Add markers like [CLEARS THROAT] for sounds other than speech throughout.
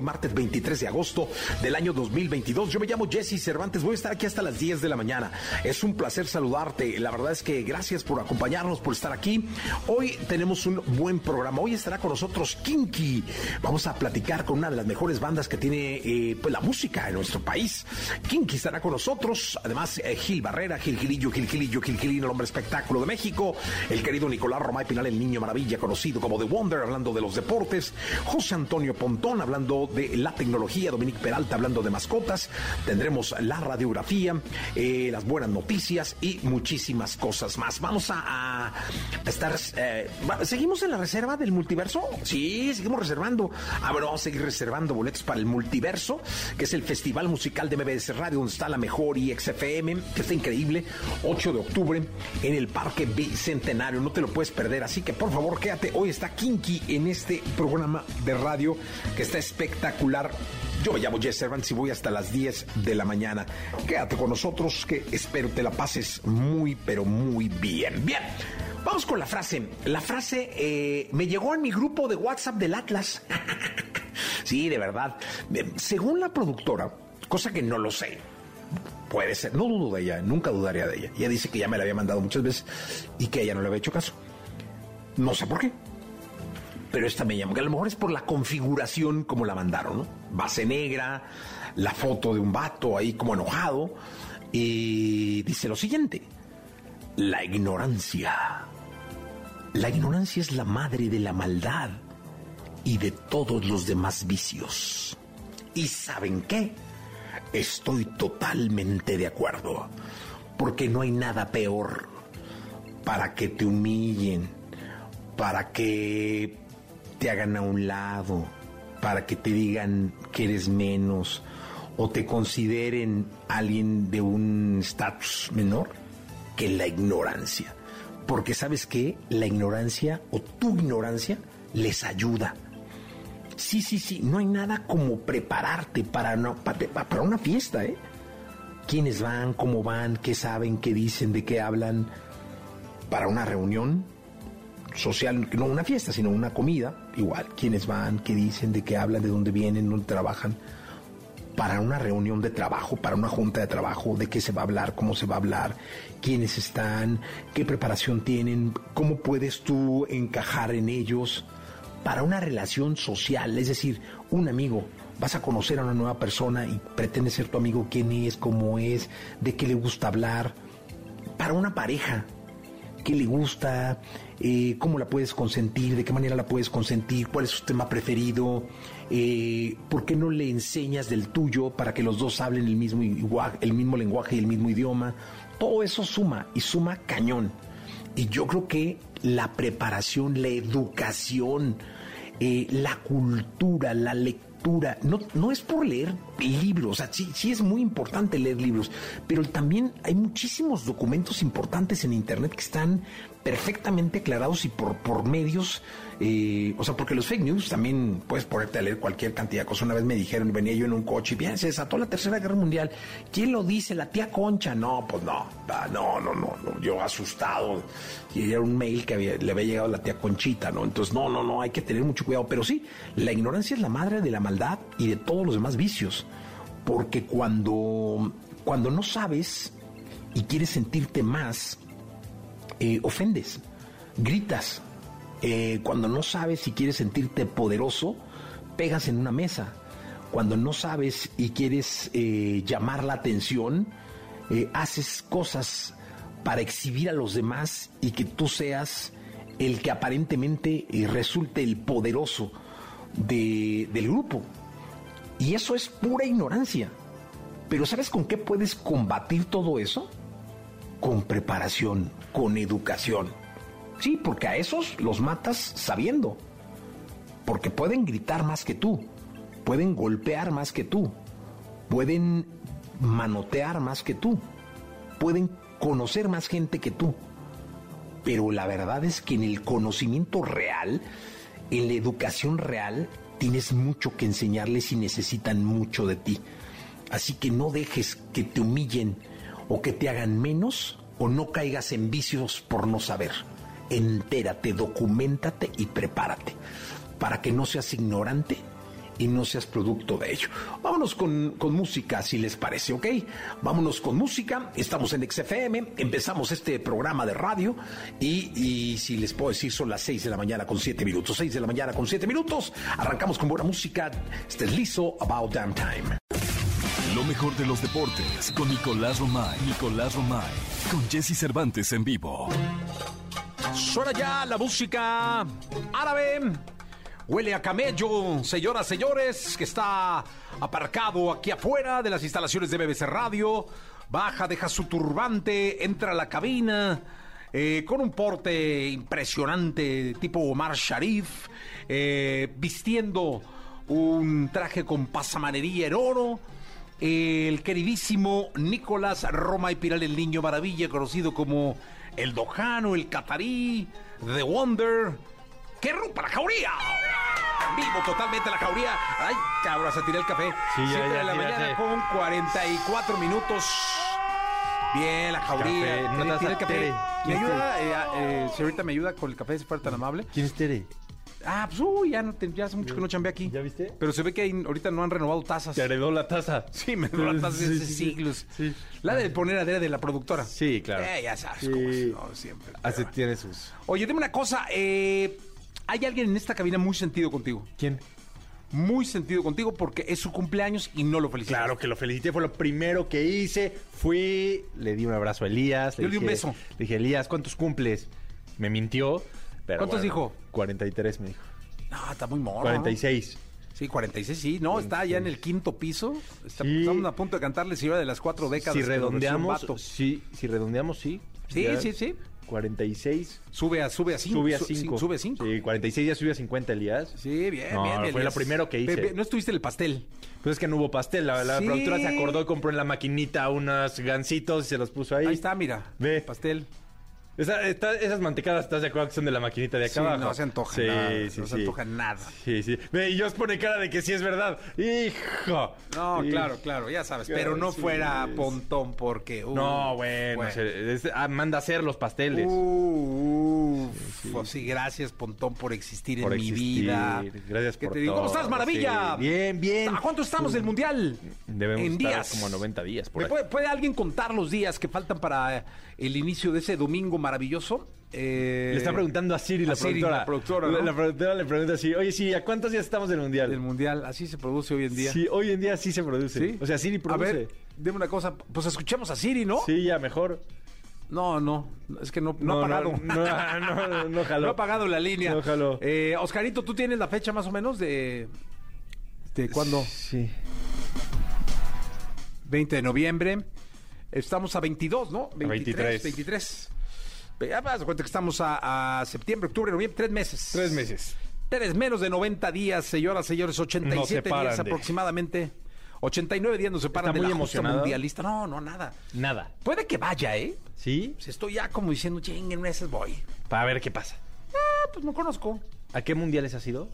martes 23 de agosto del año 2022. Yo me llamo Jesse Cervantes, voy a estar aquí hasta las 10 de la mañana. Es un placer saludarte. La verdad es que gracias por acompañarnos, por estar aquí. Hoy tenemos un buen programa. Hoy estará con nosotros Kinky. Vamos a platicar con una de las mejores bandas que tiene eh, pues, la música en nuestro país. Kinky estará con nosotros. Además, eh, Gil Barrera, Gil Gilillo, Gil Gilillo, Gil Gilino, el hombre espectáculo de México. El querido Nicolás Romay Pinal, el niño maravilla, conocido como The Wonder, hablando de los deportes. José Antonio Pontón, hablando de la tecnología. Dominique Peralta, hablando de mascotas. Tendremos la radiografía, eh, las buenas noticias y muchísimas cosas más. Vamos a, estar. eh, ¿Seguimos en la reserva del multiverso? Sí, seguimos reservando. Ah, bueno, vamos a seguir reservando boletos para el multiverso, que es el festival musical de MBS Radio, donde está la mejor IXFM, que está increíble. 8 de octubre en el Parque Bicentenario. No te lo puedes perder. Así que por favor, quédate. Hoy está Kinky en este programa de radio que está espectacular. Yo me llamo Jess Cervantes y voy hasta las 10 de la mañana. Quédate con nosotros que espero te la pases muy, pero muy bien. Bien, vamos con la frase. La frase eh, me llegó en mi grupo de WhatsApp del Atlas. [LAUGHS] sí, de verdad. Eh, Según la productora, cosa que no lo sé, puede ser, no dudo de ella, nunca dudaría de ella. Ella dice que ya me la había mandado muchas veces y que ella no le había hecho caso. No sé por qué pero esta me llama, que a lo mejor es por la configuración como la mandaron, ¿no? Base negra, la foto de un vato ahí como enojado, y dice lo siguiente, la ignorancia. La ignorancia es la madre de la maldad y de todos los demás vicios. ¿Y saben qué? Estoy totalmente de acuerdo, porque no hay nada peor para que te humillen, para que te hagan a un lado, para que te digan que eres menos o te consideren alguien de un estatus menor que la ignorancia. Porque sabes que la ignorancia o tu ignorancia les ayuda. Sí, sí, sí, no hay nada como prepararte para, una fiesta, ¿eh? ¿Quiénes van? ¿Cómo van? ¿Qué saben? ¿Qué dicen? ¿De qué hablan? Para una reunión social, no una fiesta, sino una comida, igual, quiénes van, qué dicen, de qué hablan, de dónde vienen, dónde trabajan, para una reunión de trabajo, para una junta de trabajo, de qué se va a hablar, cómo se va a hablar, quiénes están, qué preparación tienen, cómo puedes tú encajar en ellos, para una relación social, es decir, un amigo. Vas a conocer a una nueva persona y pretende ser tu amigo, quién es, cómo es, de qué le gusta hablar. Para una pareja, qué le gusta, eh, cómo la puedes consentir, de qué manera la puedes consentir, cuál es su tema preferido, eh, por qué no le enseñas del tuyo para que los dos hablen el mismo, lenguaje y el mismo idioma. Todo eso suma y suma cañón. Y yo creo que la preparación, la educación, eh, la cultura, la lectura, no, no es por leer libros, o sea, sí, sí es muy importante leer libros, pero también hay muchísimos documentos importantes en Internet que están perfectamente aclarados y por, por medios, eh, o sea, porque los fake news también puedes ponerte a leer cualquier cantidad de cosas. Una vez me dijeron, venía yo en un coche y bien, se desató la Tercera Guerra Mundial. ¿Quién lo dice? La tía Concha. No, pues no, no, no, no, no. yo asustado. Y era un mail que había- le había llegado a la tía Conchita, ¿no? Entonces, no, no, no, hay que tener mucho cuidado. Pero sí, la ignorancia es la madre de la maldad y de todos los demás vicios. Porque cuando, cuando no sabes y quieres sentirte más, eh, ofendes, gritas, Eh, cuando no sabes si quieres sentirte poderoso, pegas en una mesa. Cuando no sabes y quieres eh, llamar la atención, haces cosas para exhibir a los demás y que tú seas el que aparentemente resulte el poderoso de- del grupo. Y eso es pura ignorancia. Pero ¿sabes con qué puedes combatir todo eso? Con preparación, con educación. Sí, porque a esos los matas sabiendo. Porque pueden gritar más que tú, pueden golpear más que tú, pueden manotear más que tú, pueden conocer más gente que tú. Pero la verdad es que en el conocimiento real, en la educación real, tienes mucho que enseñarles y necesitan mucho de ti. Así que no dejes que te humillen o que te hagan menos no caigas en vicios por no saber. Entérate, documentate y prepárate para que no seas ignorante y no seas producto de ello. Vámonos con, con música, si les parece, ¿ok? Vámonos con música. Estamos en XFM, empezamos este programa de radio y, y si les puedo decir, son las 6 de la mañana con 7 minutos. 6 de la mañana con 7 minutos. Arrancamos con buena música. Este es liso About Damn Time. Mejor de los deportes con Nicolás Romay. Nicolás Romay. Con Jesse Cervantes en vivo. Suena ya la música árabe. Huele a camello, señoras, señores, que está aparcado aquí afuera de las instalaciones de BBC Radio. Baja, deja su turbante, entra a la cabina eh, con un porte impresionante, tipo Omar Sharif, eh, vistiendo un traje con pasamanería en oro. El queridísimo Nicolás Roma y Piral, el niño maravilla, conocido como el Dojano, el Catarí, The Wonder. ¡Qué rompa la jauría! Vivo totalmente la jauría. Ay, cabrón, se tiré el café. Sí, ya, ya, de la ya, mañana con 44 minutos. Bien, la jauría. Café, tiré el café. ¿Me ¿Quién es ayuda, eh, eh, si ahorita me ayuda con el café, si fuera tan amable? ¿Quién es Tere? Ah, pues uy, ya, no te- ya hace mucho que no chambeé aquí. ¿Ya viste? Pero se ve que ahí ahorita no han renovado tazas. Te heredó la taza. Sí, me dio la taza Sí, desde sí, sí. siglos. Sí. La de poner a de la productora. Sí, claro. Eh, ya sabes cómo es, ¿no? Siempre. Hace, tiene sus... Oye, dime una cosa. eh, hay alguien en esta cabina muy sentido contigo. ¿Quién? Muy sentido contigo porque es su cumpleaños y no lo felicitaste. Claro que lo felicité, fue lo primero que hice. Fui, le di un abrazo a Elías. Yo le di un dije- beso. Le dije, Elías, ¿cuántos cumples? Me mintió. Pero ¿Cuántos bueno, dijo? 43 me dijo. No, está muy morro. 46. Sí, 46, sí. No, está ya en el quinto piso. Está- Sí. Estamos a punto de cantarle Señora de las cuatro décadas. Si redondeamos, sí, si redondeamos, sí. Sí, Ya sí, sí. 46. Sube a, sube a cinco. Sube a su- 5. Sube a cinco. Sí, 46 ya subió a 50, Elías. Sí, bien, No, bien. fue Elías. lo primero que hice. No estuviste el pastel. Pues es que no hubo pastel. La, la Sí. productora se acordó y compró en la maquinita unos gancitos y se los puso ahí. Ahí está, mira. Ve. Pastel. Esa- esas mantecadas, ¿estás de acuerdo que son de la maquinita de acá Sí, abajo? no se antoja Sí, nada. sí, no se antoja nada. Sí, sí. Ve, y Jos pone cara de que sí es verdad. ¡Hijo! No, claro, claro, ya sabes. Claro, Pero no fuera es- Pontón porque. uh, No, bueno. se- es- ah, manda a hacer los pasteles. Uh, pues sí, gracias, Pontón, por existir por en mi vida. Gracias ¿Qué por te digo? ¿Cómo todo. estás, maravilla? Bien, bien. ¿A cuánto estamos del Mundial? Debemos en estar días. como 90 días por ¿Me ahí. puede, puede alguien contar los días que faltan para el inicio de ese domingo maravilloso? Eh, Le está preguntando a Siri, la Siri, productora. la productora, ¿no? La productora le pregunta así, oye, sí, ¿a cuántos días estamos del Mundial? del Mundial. Así se produce hoy en día. Sí, hoy en día sí se produce. ¿Sí? O sea, Siri produce. A ver, dime una cosa. Pues escuchemos a Siri, ¿no? Sí, ya, mejor. No, no. Es que no, no, ha pagado. No, no, no, no jaló. [LAUGHS] No ha pagado la línea. No jaló. Eh, Oscarito, ¿tú tienes la fecha más o menos de. ¿De cuándo? Sí. 20 de noviembre. Estamos a 22, ¿no? 23. 23. Ya vas a cuenta que estamos a, a septiembre, octubre, noviembre, tres meses. Tres meses. Tres menos de 90 días, señoras, señores, 87 paran días de- aproximadamente. 89 días nos separan ¿Está de muy la emocionado? mundialista. No, no, nada. Nada. Puede que vaya, ¿eh? ¿Sí? Pues estoy ya como diciendo, chinguen meses voy. Para ver qué pasa. Ah, pues no conozco. ¿A qué mundiales ha sido?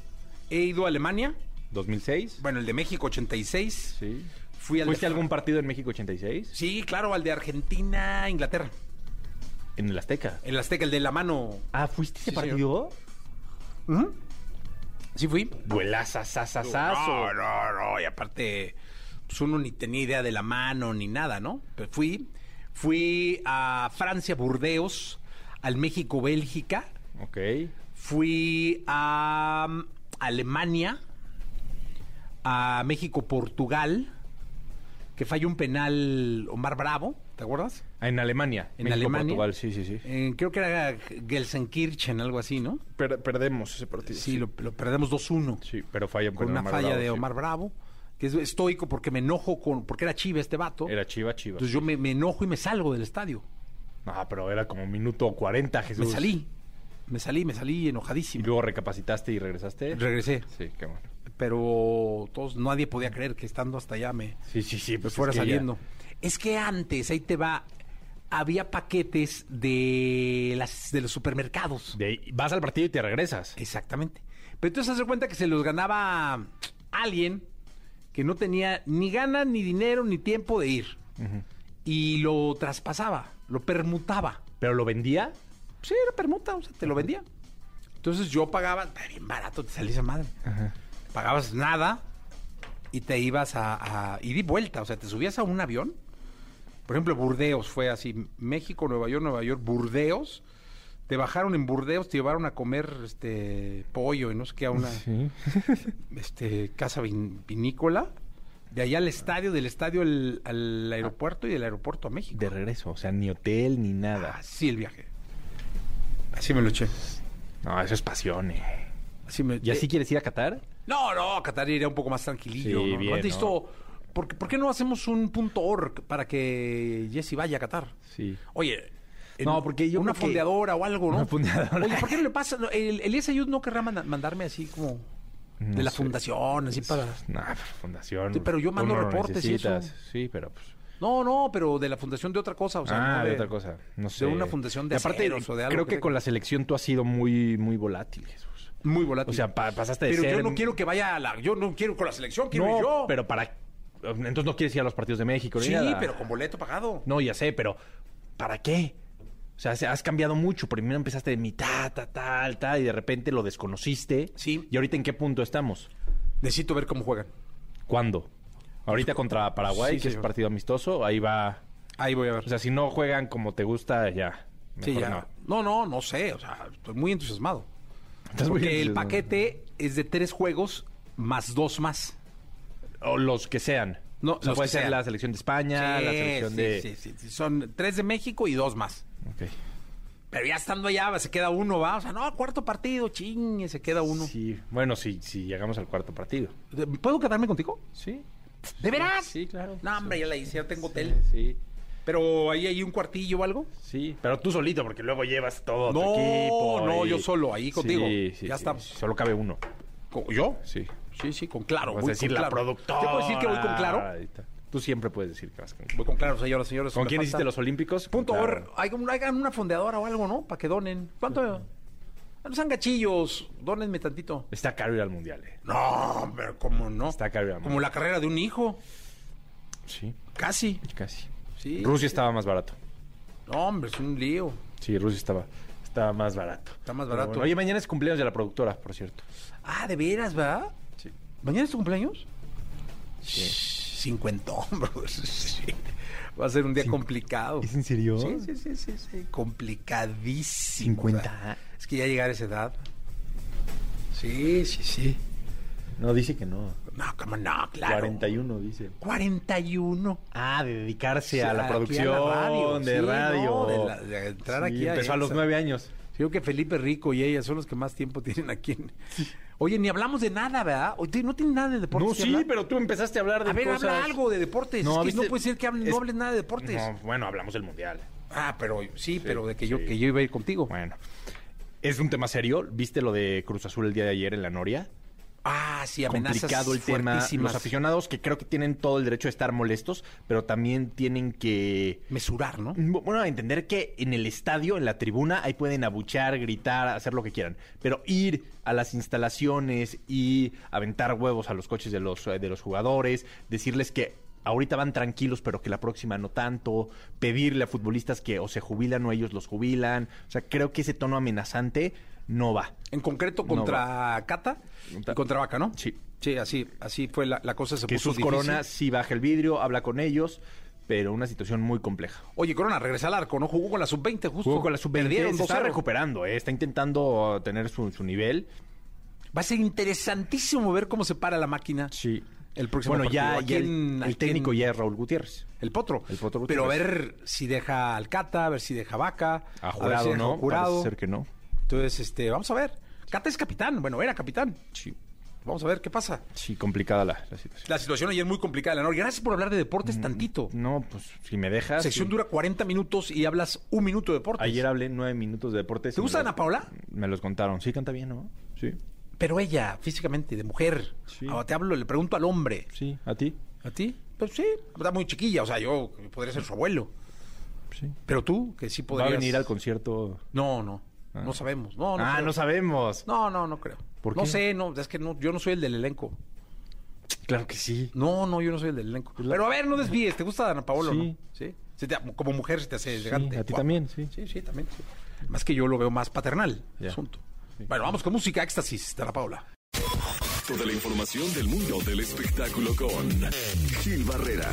He ido a Alemania, ¿2006? bueno, el de México 86. Sí. Fui al ¿Fuiste a algún partido en México 86? Sí, claro, al de Argentina, Inglaterra. En el Azteca. El Azteca, el de la mano. Ah, ¿fuiste ese Sí, partido? Sí fui. Duelaza, No, no, no. Y aparte, pues uno ni tenía idea de la mano ni nada, ¿no? Pero fui, fui a Francia, Burdeos, al México, Bélgica. Ok. Fui a um, Alemania, a México, Portugal, que falló un penal Omar Bravo, ¿te acuerdas? Ah, En Alemania. En México, Alemania. Portugal, sí, sí, sí. Eh, creo que era Gelsenkirchen, algo así, ¿no? Per- perdemos ese partido. Sí, lo, lo perdemos 2-1. Sí, pero falla Con una falla de Omar Bravo, que es estoico porque me enojo con. porque era chiva este vato. Era chiva, chiva. Entonces yo me, me enojo y me salgo del estadio. No, pero era como minuto 40, Jesús. Me salí. Me salí, me salí Y enojadísimo. luego recapacitaste y regresaste. Regresé. Sí, qué bueno. Pero todos, nadie podía creer que estando hasta allá me, Sí, sí, sí. me Pues fuera es que ya- saliendo. Es que antes, ahí te va, había paquetes de las de los supermercados. de vas al partido y te regresas. Exactamente. Pero entonces hace cuenta que se los ganaba alguien que no tenía ni ganas, ni dinero, ni tiempo de ir. Y lo traspasaba, lo permutaba. ¿Pero lo vendía? Sí, era permuta, o sea, te lo vendía. Entonces yo pagaba, bien barato, te salía esa madre. Pagabas nada y te ibas a, a ir y vuelta, o sea, te subías a un avión. Por ejemplo, Burdeos fue así, México, Nueva York, Nueva York, Burdeos. Te bajaron en Burdeos, te llevaron a comer este pollo y no sé qué a una [LAUGHS] este, casa vin- vinícola. De allá al estadio, del estadio al, al aeropuerto y del aeropuerto a México. De regreso. O sea, ni hotel ni nada. Así el viaje. Así me lo eché. No, eso es pasión, eh. Así me, ¿Y así eh, quieres ir a Qatar? No, no, Qatar iría un poco más tranquilillo. Sí, ¿no? bien, ¿No has visto? ¿por, qué- por qué no hacemos un punto org para que Jesse vaya a Qatar? Sí. Oye, No, porque yo una creo que- fondeadora o algo, ¿no? Una fondeadora. Oye, ¿por qué no le pasa? El, Ayud no querrá manda- mandarme así como de la sé. fundación, así para. No, pero fundación. Sí, pero yo mando reportes y eso. Sí, pero pues. No, no, pero de la fundación de otra cosa, o sea, ah, no de otra cosa. No sé. una fundación de Y aparte, aceros o de algo creo que que con la selección tú has sido muy, muy volátil, Jesús. Muy volátil. O sea, pa- pasaste de pero ser... yo no quiero que vaya a la. Yo no quiero con la selección, quiero No, ir yo. pero para... Entonces no quieres ir a los partidos de México. ni Sí, nada. pero con boleto pagado. No, ya sé, pero ¿para qué? O sea, se- has cambiado mucho. Primero empezaste de mitad, tal, tal, tal, y de repente lo desconociste. Sí. ¿Y ahorita en qué punto estamos? Necesito ver cómo juegan. ¿Cuándo? Ahorita contra Paraguay, Sí, que es señor. partido amistoso, ahí va... Ahí voy a ver. O sea, si no juegan como te gusta, ya. Sí, Mejor ya. no. No. no, no, muy o sea, estoy muy entusiasmado. Estás muy Porque el entusiasmado. paquete es de tres juegos más dos más. O los que sean. No, o sea, los puede que ser sean. la selección de España, la Sí, selección sí, de... sí, sí, sí. Son tres de México y dos más. Ok. Pero ya estando allá, se queda uno, va. O sea, no, cuarto partido, chingue, se queda uno. Sí, bueno, si si llegamos al cuarto partido. ¿Puedo quedarme contigo? Sí. ¿De veras? Sí, claro. No, hombre, ya la hice, ya tengo hotel. Sí, Pero ahí hay un cuartillo o algo. sí. Pero tú solito, porque luego llevas todo tu No, equipo. no, y- yo solo, ahí contigo. Sí, sí, Ya sí. está. Solo cabe uno. ¿Con- ¿Yo? Sí. Sí, sí, con claro. Vas a decir con la claro. productora. ¿Yo puedo decir que voy con claro? Tú siempre puedes decir que vas con Voy con claro, señoras, señores. ¿Con quién falta- hiciste los Olímpicos? Punto Claro. Hagan, hagan una fondeadora o algo, ¿no? Para que donen. ¿Cuánto? No sean gachillos. Dónenme tantito. Está caro ir al mundial, eh. No, pero ¿cómo no? Está caro ir al Como mundial. la carrera de un hijo. Sí, Casi. casi. Sí. Rusia estaba más barato. No, hombre, es un lío. Sí, Rusia estaba, estaba más barato. Está más Pero barato. bueno. Oye, mañana es cumpleaños de la productora, por cierto. Ah, ¿de veras, verdad? Sí. ¿Mañana es tu cumpleaños? Sí. Cincuentón, [LAUGHS] bro. Sí. Va a ser un día complicado. ¿Es en serio? Sí, sí, sí, sí, sí. Complicadísimo. 50. ¿verdad? Es que ya llegar a esa edad. Sí, sí, sí. No, dice que no. No, cómo no, claro. 41, dice. 41. Ah, de dedicarse Sí, a la aquí a la producción radio, de sí, radio. no, de la- de entrar aquí empezó a los nueve años. Creo que Felipe Rico y ella son los que más tiempo [LAUGHS] tienen aquí. en- Oye, ni hablamos de nada, ¿verdad? Oye, no tiene nada de deportes. No, sí, hablar? pero tú empezaste a hablar de A ver, cosas... habla algo de deportes. es que ¿viste? no puede ser que hable- Es- no hables nada de deportes. No, bueno, hablamos del mundial. Ah, pero sí, pero de que yo sí. que yo iba a ir contigo. Bueno. Es un tema serio. ¿Viste lo de Cruz Azul el día de ayer en la Noria? Ah, sí, amenazas complicado el tema. Los aficionados que creo que tienen todo el derecho de estar molestos, pero también tienen que mesurar, ¿no? bueno, entender que en el estadio, en la tribuna, ahí pueden abuchar, gritar, hacer lo que quieran. Pero ir a las instalaciones y aventar huevos a los coches de los, eh, de los jugadores, decirles que ahorita van tranquilos, pero que la próxima no tanto, pedirle a futbolistas que o se jubilan o ellos los jubilan. O sea, creo que ese tono amenazante no va. En concreto contra Cata y contra Vaca, ¿no? Sí. Sí, así, así fue la, la cosa se que puso sus difícil. Corona sí baja el vidrio, habla con ellos, pero una situación muy compleja. Oye, Corona regresa al arco, ¿no? Jugó con la sub-20 justo. Jugó con la sub-20, Perdieron se está 2-0. recuperando, ¿eh? está intentando tener su, su nivel. Va a ser interesantísimo ver cómo se para la máquina. Sí. El próximo bueno, ya, partido. ¿A ya el- quién- a el, técnico quién? ya es Raúl Gutiérrez. El potro. El Potro Pero a Gutiérrez. ver si deja al Cata, a ver si deja Vaca. A ver si jurado, deja ¿no? Jurado. Parece ser que no. Entonces, este, vamos a ver. Cata es capitán. Bueno, era capitán. Sí. Vamos a ver qué pasa. Sí, complicada la, la situación. La situación ayer es muy complicada, Leonor. Gracias por hablar de deportes tantito. No, pues si me dejas. Sección sí. dura 40 minutos y hablas un minuto de deportes. Ayer hablé nueve minutos de deportes. ¿Te gusta Ana Paola? Me los contaron. Sí, canta bien, ¿no? Sí. Pero ella, físicamente, de mujer. Sí. Ahora te hablo, le pregunto al hombre. Sí, ¿a ti? ¿A ti? Pues sí, está muy chiquilla. O sea, yo podría ser su abuelo. Sí. Pero tú, que sí ¿Va podrías... a venir al concierto? No, no. Ah. No sabemos. No, no ah, creo. no sabemos. No, no, no creo. ¿Por No sé, no, es que no, yo no soy el del elenco. Claro que sí. No, no, yo no soy el del elenco. Pero a ver, no desvíes. ¿Te gusta Ana Paola o Sí. no? Sí. Se te- como mujer se te hace elegante. a ti también, sí. Sí, sí, también. sí. Más que yo lo veo más paternal, el asunto. Bueno, vamos con música éxtasis de Ana Paola. Toda la información del mundo del espectáculo con Gil Barrera,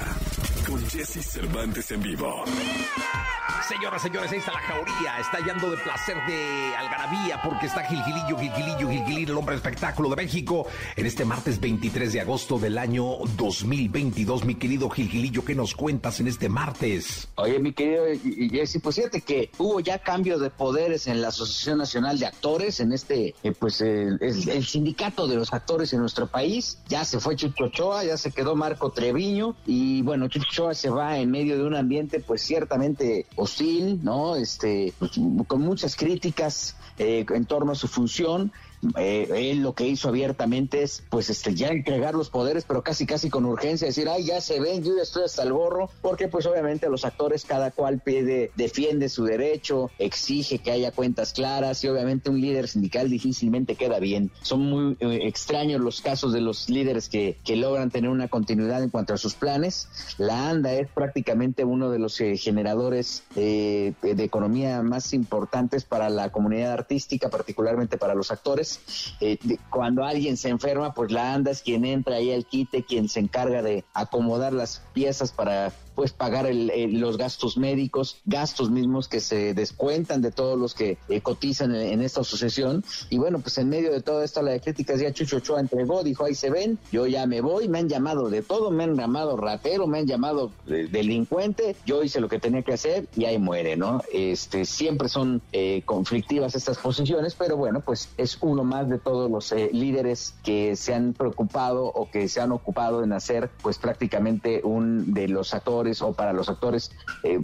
con Jesse Cervantes en vivo. Señoras, señores, ahí está la jauría. Está hallando de placer de algarabía porque está Gilgilillo, Gilgilillo, Gilgilillo, el hombre espectáculo de México. En este martes 23 de agosto del año 2022, mi querido Gilgilillo, ¿qué nos cuentas en este martes? Oye, mi querido Jesse, pues fíjate que hubo ya cambio de poderes en la Asociación Nacional de Actores, en este, eh, pues el, el- el sindicato de los actores en nuestro país. Ya se fue Chucho Ochoa, ya se quedó Marco Treviño y bueno, Chucho Se va en medio de un ambiente pues ciertamente hostil, ¿no? Este, pues, con muchas críticas eh, en torno a su función. Eh, él lo que hizo abiertamente es, pues, este, ya entregar los poderes, pero casi, casi con urgencia, decir, ay, ya se ven, yo ya estoy hasta el gorro, porque, pues, obviamente los actores, cada cual pide, defiende su derecho, exige que haya cuentas claras, y obviamente un líder sindical difícilmente queda bien. Son muy eh, extraños los casos de los líderes que, logran tener una continuidad en cuanto a sus planes. La ANDA es prácticamente uno de los eh, generadores eh, de economía más importantes para la comunidad artística, particularmente para los actores. Eh, de- cuando alguien se enferma, pues la ANDA es quien entra ahí al quite, quien se encarga de acomodar las piezas para pues pagar el- el- los gastos médicos, gastos mismos que se descuentan de todos los que eh, cotizan en, esta asociación. Y bueno, pues en medio de toda esta la de críticas ya Chucho Ochoa entregó, dijo, ahí se ven, yo ya me voy, me han llamado de todo, me han llamado ratero, me han llamado eh, delincuente, yo hice lo que tenía que hacer y ahí muere, ¿no? Este, siempre son eh, conflictivas estas posiciones, pero bueno, pues es uno más de todos los eh, líderes que se han preocupado o que se han ocupado en hacer pues prácticamente un de los actores o para los actores eh,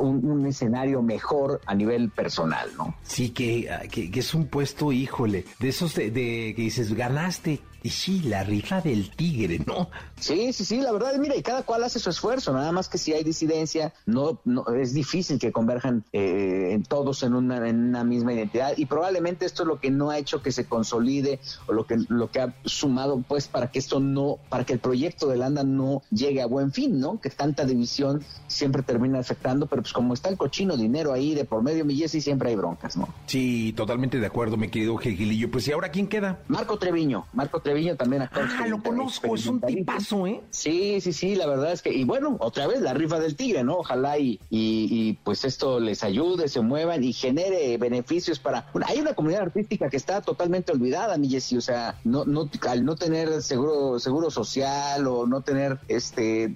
un, escenario mejor a nivel personal, ¿no? Sí, que, que, que es un puesto, híjole, de esos de que dices, ganaste. Y sí, la rifa del tigre, ¿no? Sí, sí, sí, la verdad, mira, y cada cual hace su esfuerzo, nada más que si hay disidencia, no, no es difícil que converjan eh, en todos en una, en una misma identidad y probablemente esto es lo que no ha hecho que se consolide o lo que, lo que ha sumado pues para que esto no, para que el proyecto de Landa no llegue a buen fin, ¿no? Que tanta división siempre termina afectando, pero pues como está el cochino dinero ahí de por medio, mi Jessy, siempre hay broncas, ¿no? Sí, totalmente de acuerdo, mi querido Gilgilillo. Pues, ¿y ahora quién queda? Marco Treviño, Marco Treviño también actor. Ah, lo conozco, es un tipazo, ¿eh? Sí, sí, sí, la verdad es que, y bueno, otra vez la rifa del tigre, ¿no? Ojalá y, y, y, pues esto les ayude, se muevan y genere beneficios para... Bueno, hay una comunidad artística que está totalmente olvidada, mi Jessy, o sea, no, no, al no tener seguro, seguro social o no tener este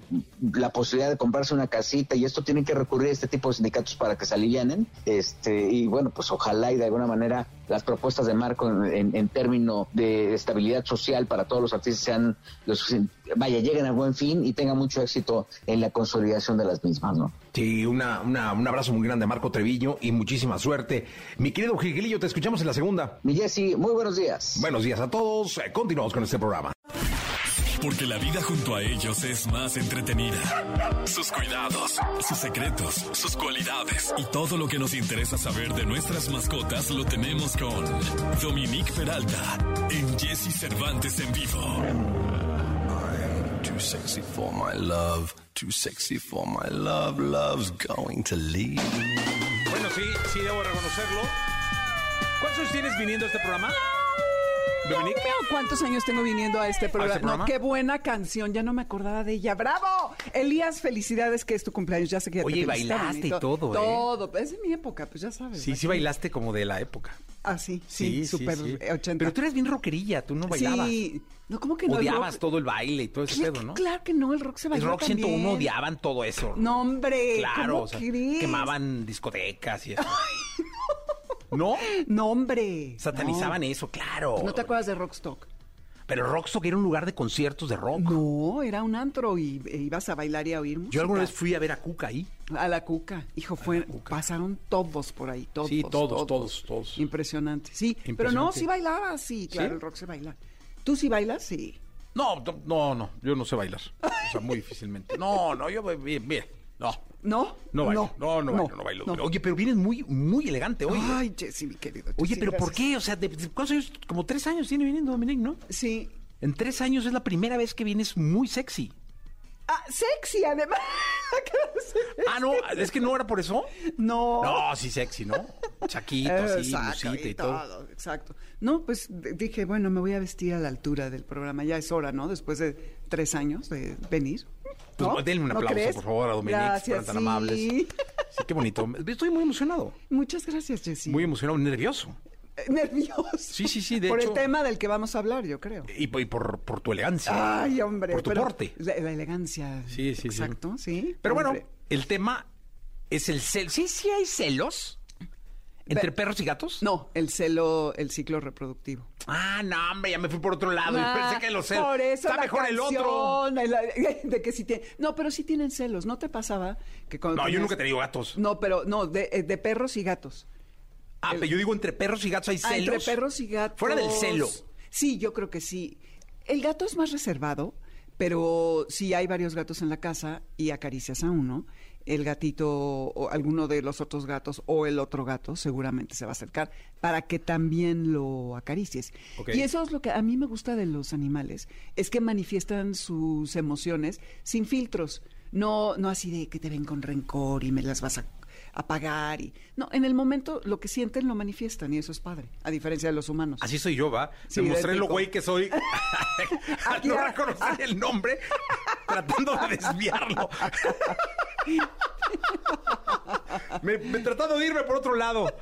la posibilidad de comprarse una casita y esto tienen que recurrir a este tipo de sindicatos para que se alivianen, este, y bueno, pues ojalá y de alguna manera las propuestas de Marco en, en, términos de estabilidad social para todos los artistas sean los vaya lleguen a buen fin y tengan mucho éxito en la consolidación de las mismas, ¿no? Sí, una, una, un abrazo muy grande a Marco Treviño y muchísima suerte. Mi querido Gilgilillo, te escuchamos en la segunda. Mi Jessy, muy buenos días. Buenos días a todos. Continuamos con este programa. Porque la vida junto a ellos es más entretenida. Sus cuidados, sus secretos, sus cualidades y todo lo que nos interesa saber de nuestras mascotas lo tenemos con Dominique Peralta en Jesse Cervantes en vivo. Too sexy for my love, too sexy for my love, love's going to leave. Bueno, sí, sí debo reconocerlo. ¿Cuántos tienes viniendo a este programa? Dominique. mío, ¿cuántos años tengo viniendo a este programa? programa? No, qué buena canción, ya no me acordaba de ella. ¡Bravo! Elías, felicidades que es tu cumpleaños, ya sé que ya Oye, te bailaste y todo, ¿eh? Todo, es de mi época, pues ya sabes. Sí, sí bailaste como de la época. Ah, sí, sí, súper sí. 80. Pero tú eres bien rockerilla, tú no bailabas. Sí, no, ¿cómo que no? El Odiabas rock- todo el baile y todo ese pedo, ¿no? Claro que no, el rock se El bailó Rock 101 también. odiaban todo eso. No, hombre, Claro, ¿cómo o sea, crees? quemaban discotecas y eso. No. No, hombre. Satanizaban no. eso, claro. ¿No te acuerdas de Rockstock? Pero Rockstock era un lugar de conciertos de rock. No, era un antro y e ibas a bailar y a oír música. Yo alguna vez fui a ver a Cuca ahí. A la cuca. Hijo, fue, pasaron todos por ahí, todos. Sí, todos, todos, todos. Impresionante. Sí, pero no, Impresionante. sí bailaba, sí, claro, ¿Sí? el rock se baila. ¿Tú sí bailas? Sí. No, no, no, no, yo no sé bailar. O sea, muy difícilmente. No, no, yo, bien, bien. No. ¿No? No bailo, no, no, bailo, no bailo. Oye, pero vienes muy, muy elegante hoy. Ay, Jessy, mi querido. Oye, pero ¿por qué? O sea, de, de- ¿cuántos años? Como tres años tiene viniendo Dominic, ¿no? Sí. En tres años es la primera vez que vienes muy sexy. Ah, sexy, además. [LAUGHS] Ah, no, es que no era por eso. no. No, sí, sexy, ¿no? Chaquito, así, lucita y todo. Exacto. No, pues dije, bueno, me voy a vestir a la altura del programa. Ya es hora, ¿no? Después de tres años de venir. Pues ¿No? denle un ¿No aplauso, crees? por favor, a Dominique, Gracias, tan sí. amables. [LAUGHS] Sí, qué bonito. Estoy muy emocionado. Muchas gracias, Jessy. Muy emocionado, nervioso. Eh, nervioso. Sí, sí, sí, de Por hecho- el tema del que vamos a hablar, yo creo. Y, por- y por, por tu elegancia. Ay, hombre. Por tu porte. La, la elegancia. Sí, sí, sí. Exacto, sí. Pero bueno, el tema es el celo. ¿Sí, sí hay celos? ¿Entre perros y gatos? No, el celo, el ciclo reproductivo. Ah, no, hombre, ya me fui por otro lado. y Ah, pensé que los celos. Por eso Está la mejor el otro. [LAUGHS] de que sí tiene- No, pero sí tienen celos. ¿No te pasaba que cuando No, yo nunca te digo gatos. No, pero no, de, eh, de perros y gatos. Ah, pero yo digo entre perros y gatos hay Ah, celos. entre perros y gatos. Fuera del celo. Sí, yo creo que sí. El gato es más reservado, pero si hay varios gatos en la casa y acaricias a uno, el gatito o alguno de los otros gatos o el otro gato seguramente se va a acercar para que también lo acaricies. Y eso es lo que a mí me gusta de los animales, es que manifiestan sus emociones sin filtros. No, no así de que te ven con rencor y me las vas a apagar y no en el momento lo que sienten lo manifiestan y eso es padre a diferencia de los humanos Así soy yo, ¿va? Sí, Te mostré lo güey que soy. [LAUGHS] [LAUGHS] Aquí no reconocer el nombre, [LAUGHS] tratando de desviarlo. [LAUGHS] me, me tratando de irme por otro lado.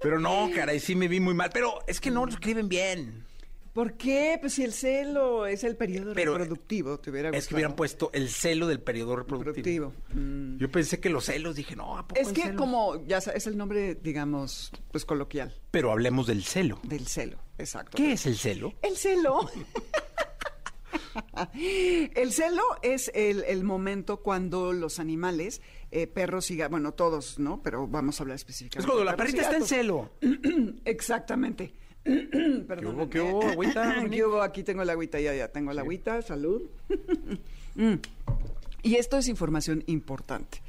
Pero no, caray, sí me vi muy mal. Pero es que no lo escriben bien. ¿Por qué? Pues si el celo es el periodo Pero, reproductivo, te hubiera Es que gustado. hubieran puesto el celo del periodo reproductivo. reproductivo. Mm. Yo pensé que los celos, dije, no, ¿a poco Es que celos? como ya sa- es el nombre, digamos, pues coloquial Pero hablemos del celo. del celo, exacto. ¿Qué es el celo? El celo. [LAUGHS] [LAUGHS] El celo es el, el momento cuando los animales, eh, perros y gatos, bueno, todos, ¿no? Pero vamos a hablar específicamente. Es cuando la perrita está en celo. [CLEARS THROAT] Exactamente. [CLEARS THROAT] ¿Qué hubo, qué hubo, agüita? [CLEARS THROAT] ¿Qué hubo? Aquí tengo la agüita, ya, ya tengo la agüita, salud. [LAUGHS] Mm. Y esto es información importante.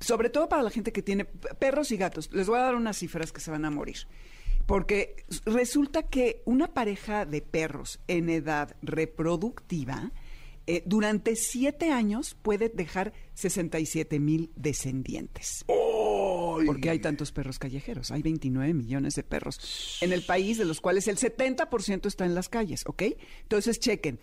Sobre todo para la gente que tiene perros y gatos. Les voy a dar unas cifras que se van a morir. Porque resulta que una pareja de perros en edad reproductiva eh, durante siete años puede dejar 67 mil descendientes. Porque hay tantos perros callejeros. Hay 29 millones de perros en el país, de los cuales el 70% está en las calles, ¿ok? Entonces, chequen.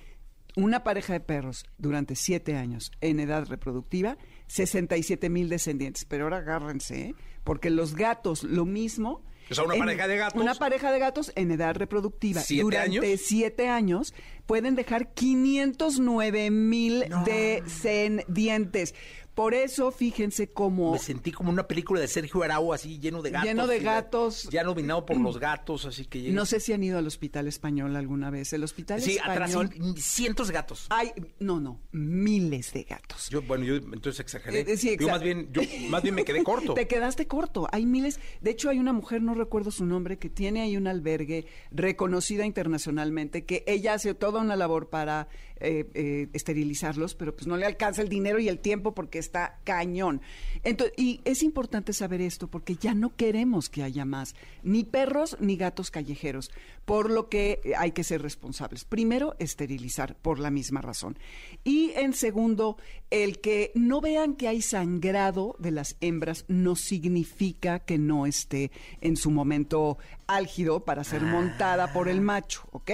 Una pareja de perros durante siete años en edad reproductiva, 67 mil descendientes. Pero ahora agárrense, ¿eh? porque los gatos, lo mismo. O sea, una pareja de gatos. Una pareja de gatos en edad reproductiva ¿Siete durante años? siete años pueden dejar 509 mil descendientes. Por eso, fíjense cómo... Me sentí como una película de Sergio Arau, así lleno de gatos. Lleno de gatos. Ya dominado por los [CLEARS THROAT] gatos, así que. No sé si han ido al hospital español alguna vez. El hospital Sí, atrás español... cientos de gatos. Hay, no, no, miles de gatos. Yo, bueno, yo entonces exageré. Eh, sí, Digo, exa- más bien, yo más bien me quedé corto. [LAUGHS] Te quedaste corto. Hay miles. De hecho, hay una mujer, no recuerdo su nombre, que tiene ahí un albergue reconocida internacionalmente, que ella hace toda una labor para eh, eh, esterilizarlos, pero pues no le alcanza el dinero y el tiempo porque está cañón. Entonces, y es importante saber esto porque ya no queremos que haya más, ni perros ni gatos callejeros, por lo que hay que ser responsables. Primero, esterilizar por la misma razón. Y en segundo, el que no vean que hay sangrado de las hembras no significa que no esté en su momento álgido para ser montada por el macho, ¿ok?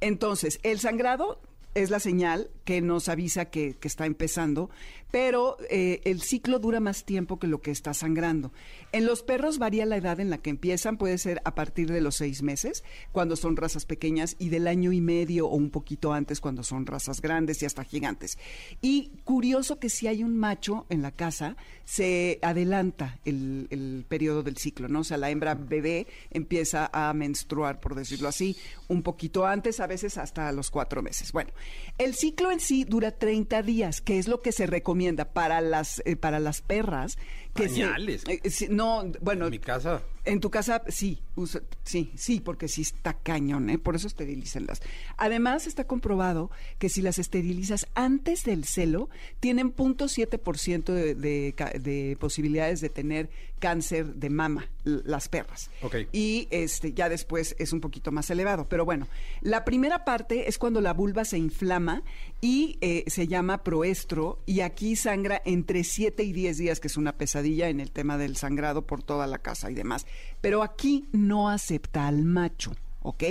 Entonces, el sangrado es la señal que nos avisa que, que está empezando, pero eh, el ciclo dura más tiempo que lo que está sangrando. En los perros varía la edad en la que empiezan, puede ser a partir de los seis meses, cuando son razas pequeñas, y del año y medio o un poquito antes, cuando son razas grandes y hasta gigantes. Y curioso que si hay un macho en la casa, se adelanta el, el periodo del ciclo, ¿no? O sea, la hembra bebé empieza a menstruar, por decirlo así, un poquito antes, a veces hasta los cuatro meses. Bueno, el ciclo en sí dura 30 días, que es lo que se recomienda para las, eh, para las perras. Que se- eh, no, bueno. En mi casa. En tu casa, sí, usa- sí, sí, porque sí está cañón, ¿eh? por eso esterilícenlas. Además, está comprobado que si las esterilizas antes del celo, tienen 0.7% de, de, de posibilidades de tener cáncer de mama, las perras. Y este, ya después es un poquito más elevado. Pero bueno, la primera parte es cuando la vulva se inflama y eh, se llama proestro, y aquí sangra entre 7 y 10 días, que es una pesadilla en el tema del sangrado por toda la casa y demás. Pero aquí no acepta al macho. ¿Ok?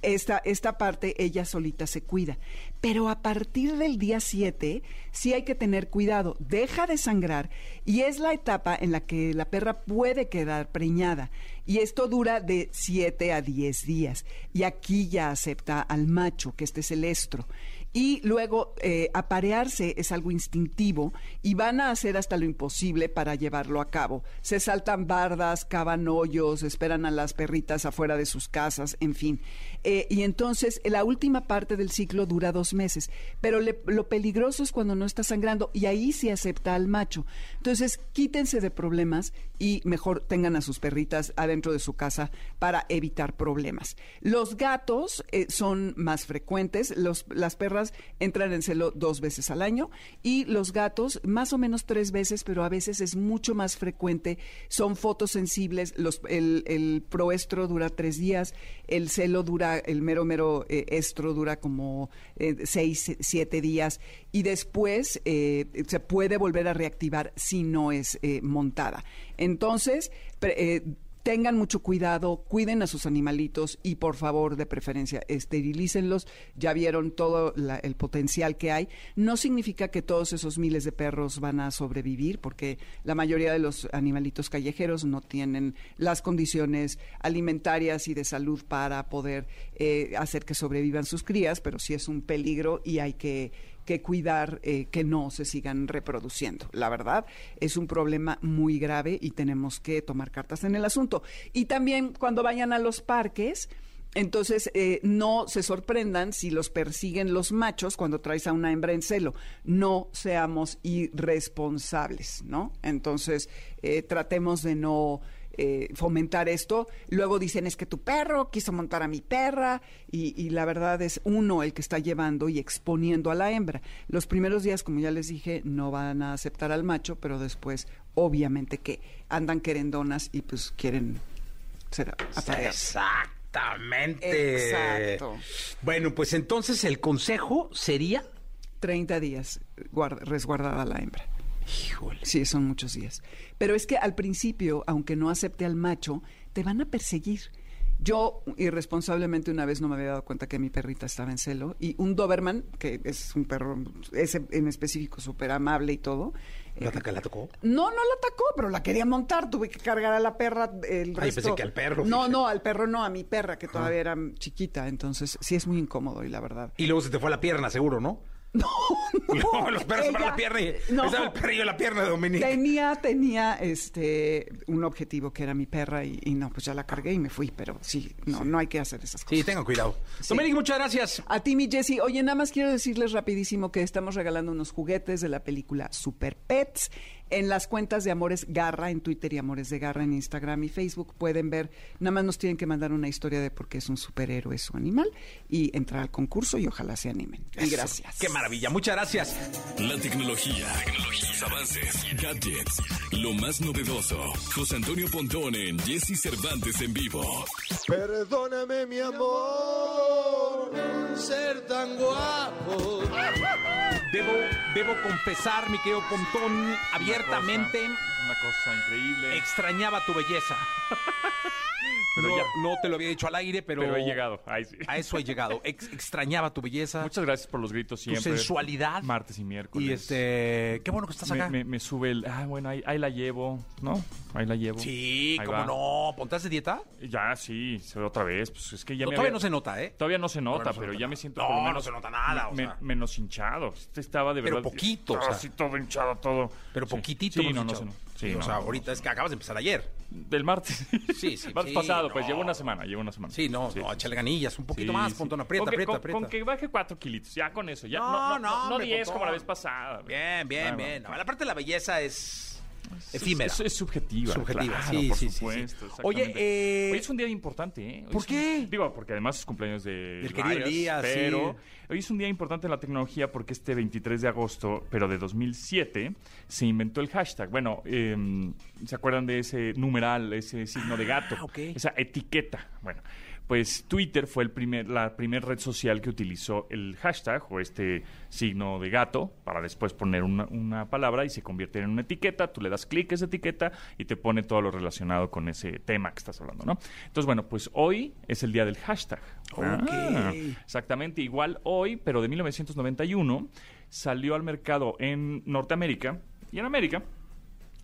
Esta, esta parte ella solita se cuida. Pero a partir del día 7 sí hay que tener cuidado. Deja de sangrar y es la etapa en la que la perra puede quedar preñada. Y esto dura de 7 a 10 días. Y aquí ya acepta al macho, que este es el estro. Y luego eh, aparearse es algo instintivo y van a hacer hasta lo imposible para llevarlo a cabo. Se saltan bardas, cavan hoyos, esperan a las perritas afuera de sus casas, en fin. Eh, y entonces la última parte del ciclo dura dos meses, pero le- lo peligroso es cuando no está sangrando y ahí se acepta al macho. Entonces quítense de problemas y mejor tengan a sus perritas adentro de su casa para evitar problemas. Los gatos eh, son más frecuentes, los, las perras entran en celo dos veces al año y los gatos más o menos tres veces, pero a veces es mucho más frecuente, son fotosensibles, los, el, el proestro dura tres días, el celo dura, el mero mero eh, estro dura como eh, seis, siete días y después eh, se puede volver a reactivar si no es eh, montada. Entonces, tengan mucho cuidado, cuiden a sus animalitos y por favor, de preferencia, esterilícenlos. Ya vieron todo la- el potencial que hay. No significa que todos esos miles de perros van a sobrevivir, porque la mayoría de los animalitos callejeros no tienen las condiciones alimentarias y de salud para poder eh, hacer que sobrevivan sus crías, pero sí es un peligro y hay que que cuidar eh, que no se sigan reproduciendo. La verdad, es un problema muy grave y tenemos que tomar cartas en el asunto. Y también cuando vayan a los parques, entonces eh, no se sorprendan si los persiguen los machos cuando traes a una hembra en celo. No seamos irresponsables, ¿no? Entonces, eh, tratemos de no eh, fomentar esto. Luego dicen es que tu perro quiso montar a mi perra y, y la verdad es uno el que está llevando y exponiendo a la hembra. Los primeros días, como ya les dije, no van a aceptar al macho, pero después obviamente que andan querendonas y pues quieren ser. Exactamente. Exacto. Bueno, pues entonces el consejo sería. 30 días guarda- resguardada la hembra. Híjole. Sí, son muchos días. Pero es que al principio, aunque no acepte al macho, te van a perseguir. Yo irresponsablemente una vez no me había dado cuenta que mi perrita estaba en celo y un Doberman, que es un perro ese en específico súper amable y todo. ¿La, eh, la tocó? no, no la atacó, pero la quería montar. Tuve que cargar a la perra. El Ay, resto. pensé que al perro, No, fíjate. no, al perro no, a mi perra, que todavía era chiquita. Entonces, sí es muy incómodo y la verdad. Y luego se te fue la pierna, seguro, ¿no? [LAUGHS] [LAUGHS] No, los perros se fueron ella- la pierna y no. estaba el perrillo en la pierna de Dominique. Tenía, tenía este un objetivo que era mi perra y, y no, pues ya la cargué y me fui, pero sí, no, no hay que hacer esas cosas. Sí, tengan cuidado. Dominique, muchas gracias. A ti, mi Jessy. Oye, nada más quiero decirles rapidísimo que estamos regalando unos juguetes de la película Super Pets. En las cuentas de Amores Garra en Twitter y Amores de Garra en Instagram y Facebook pueden ver, nada más nos tienen que mandar una historia de por qué es un superhéroe su animal y entrar al concurso y ojalá se animen. Y gracias. Qué maravilla. Muchas gracias. La tecnología, tecnología, avances, gadgets, lo más novedoso. José Antonio Pontón en Jesse Cervantes en vivo. Perdóname mi amor, ser tan guapo. Debo, debo confesar, mi querido Pontón, abiertamente, Una cosa increíble. extrañaba tu belleza. [LAUGHS] Pero no, ya. no te lo había dicho al aire, pero, Pero he llegado. Ay, sí. a eso he llegado. Ex- extrañaba tu belleza, Muchas gracias por los gritos tu siempre. sensualidad. Martes y miércoles. Y este, qué bueno que estás me, acá. me- me sube el. Ah, bueno, ahí, ahí la llevo, ¿no? Ahí la llevo. Sí, Ahí cómo va. no. ¿Pontas de dieta? Ya, sí, se- otra vez. Pues es que ya No, me todavía había- no se nota, ¿eh? Todavía no se nota, se pero nota ya me siento No, por lo no se nota nada, o me- sea. menos hinchado. Este estaba de Pero verdad. poquito, o estaba sea. así todo hinchado, todo. Pero Sí. poquitito. Sí, hemos no, no, se sí, o sea, ahorita es que acabas de empezar ayer. Del martes. Sí, sí, [LAUGHS] martes sí, pasado, no. pues llevo una semana, llevo una semana. Sí, no, Sí. no, échale ganillas, un poquito Sí, más. Pontón, aprieta, con que, aprieta, con- aprieta. Con que baje cuatro kilitos, ya con eso. Ya, No, no, no, no, no, hombre, 10 como la vez pasada. Bien, bien, bien. bueno. La parte de la belleza Es- efímera. Es, es subjetiva. Subjetiva, claro, sí, por sí, sí, sí. supuesto. Oye, eh, hoy es un día importante, ¿eh? Hoy ¿por qué? un- digo, porque además es cumpleaños de Del querido Elías, pero hoy es un día importante en la tecnología porque este 23 de agosto, pero de 2007, se inventó el hashtag. Bueno, eh, ¿se acuerdan de ese numeral, ese signo de gato? Ah, ok. Esa etiqueta. Bueno, pues Twitter fue el primer, la primera red social que utilizó el hashtag o este signo de gato para después poner una, una palabra y se convierte en una etiqueta. Tú le das clic a esa etiqueta y te pone todo lo relacionado con ese tema que estás hablando, ¿no? Entonces, bueno, pues hoy es el día del hashtag. Ah, exactamente, igual hoy, pero de 1991, salió al mercado en Norteamérica y en América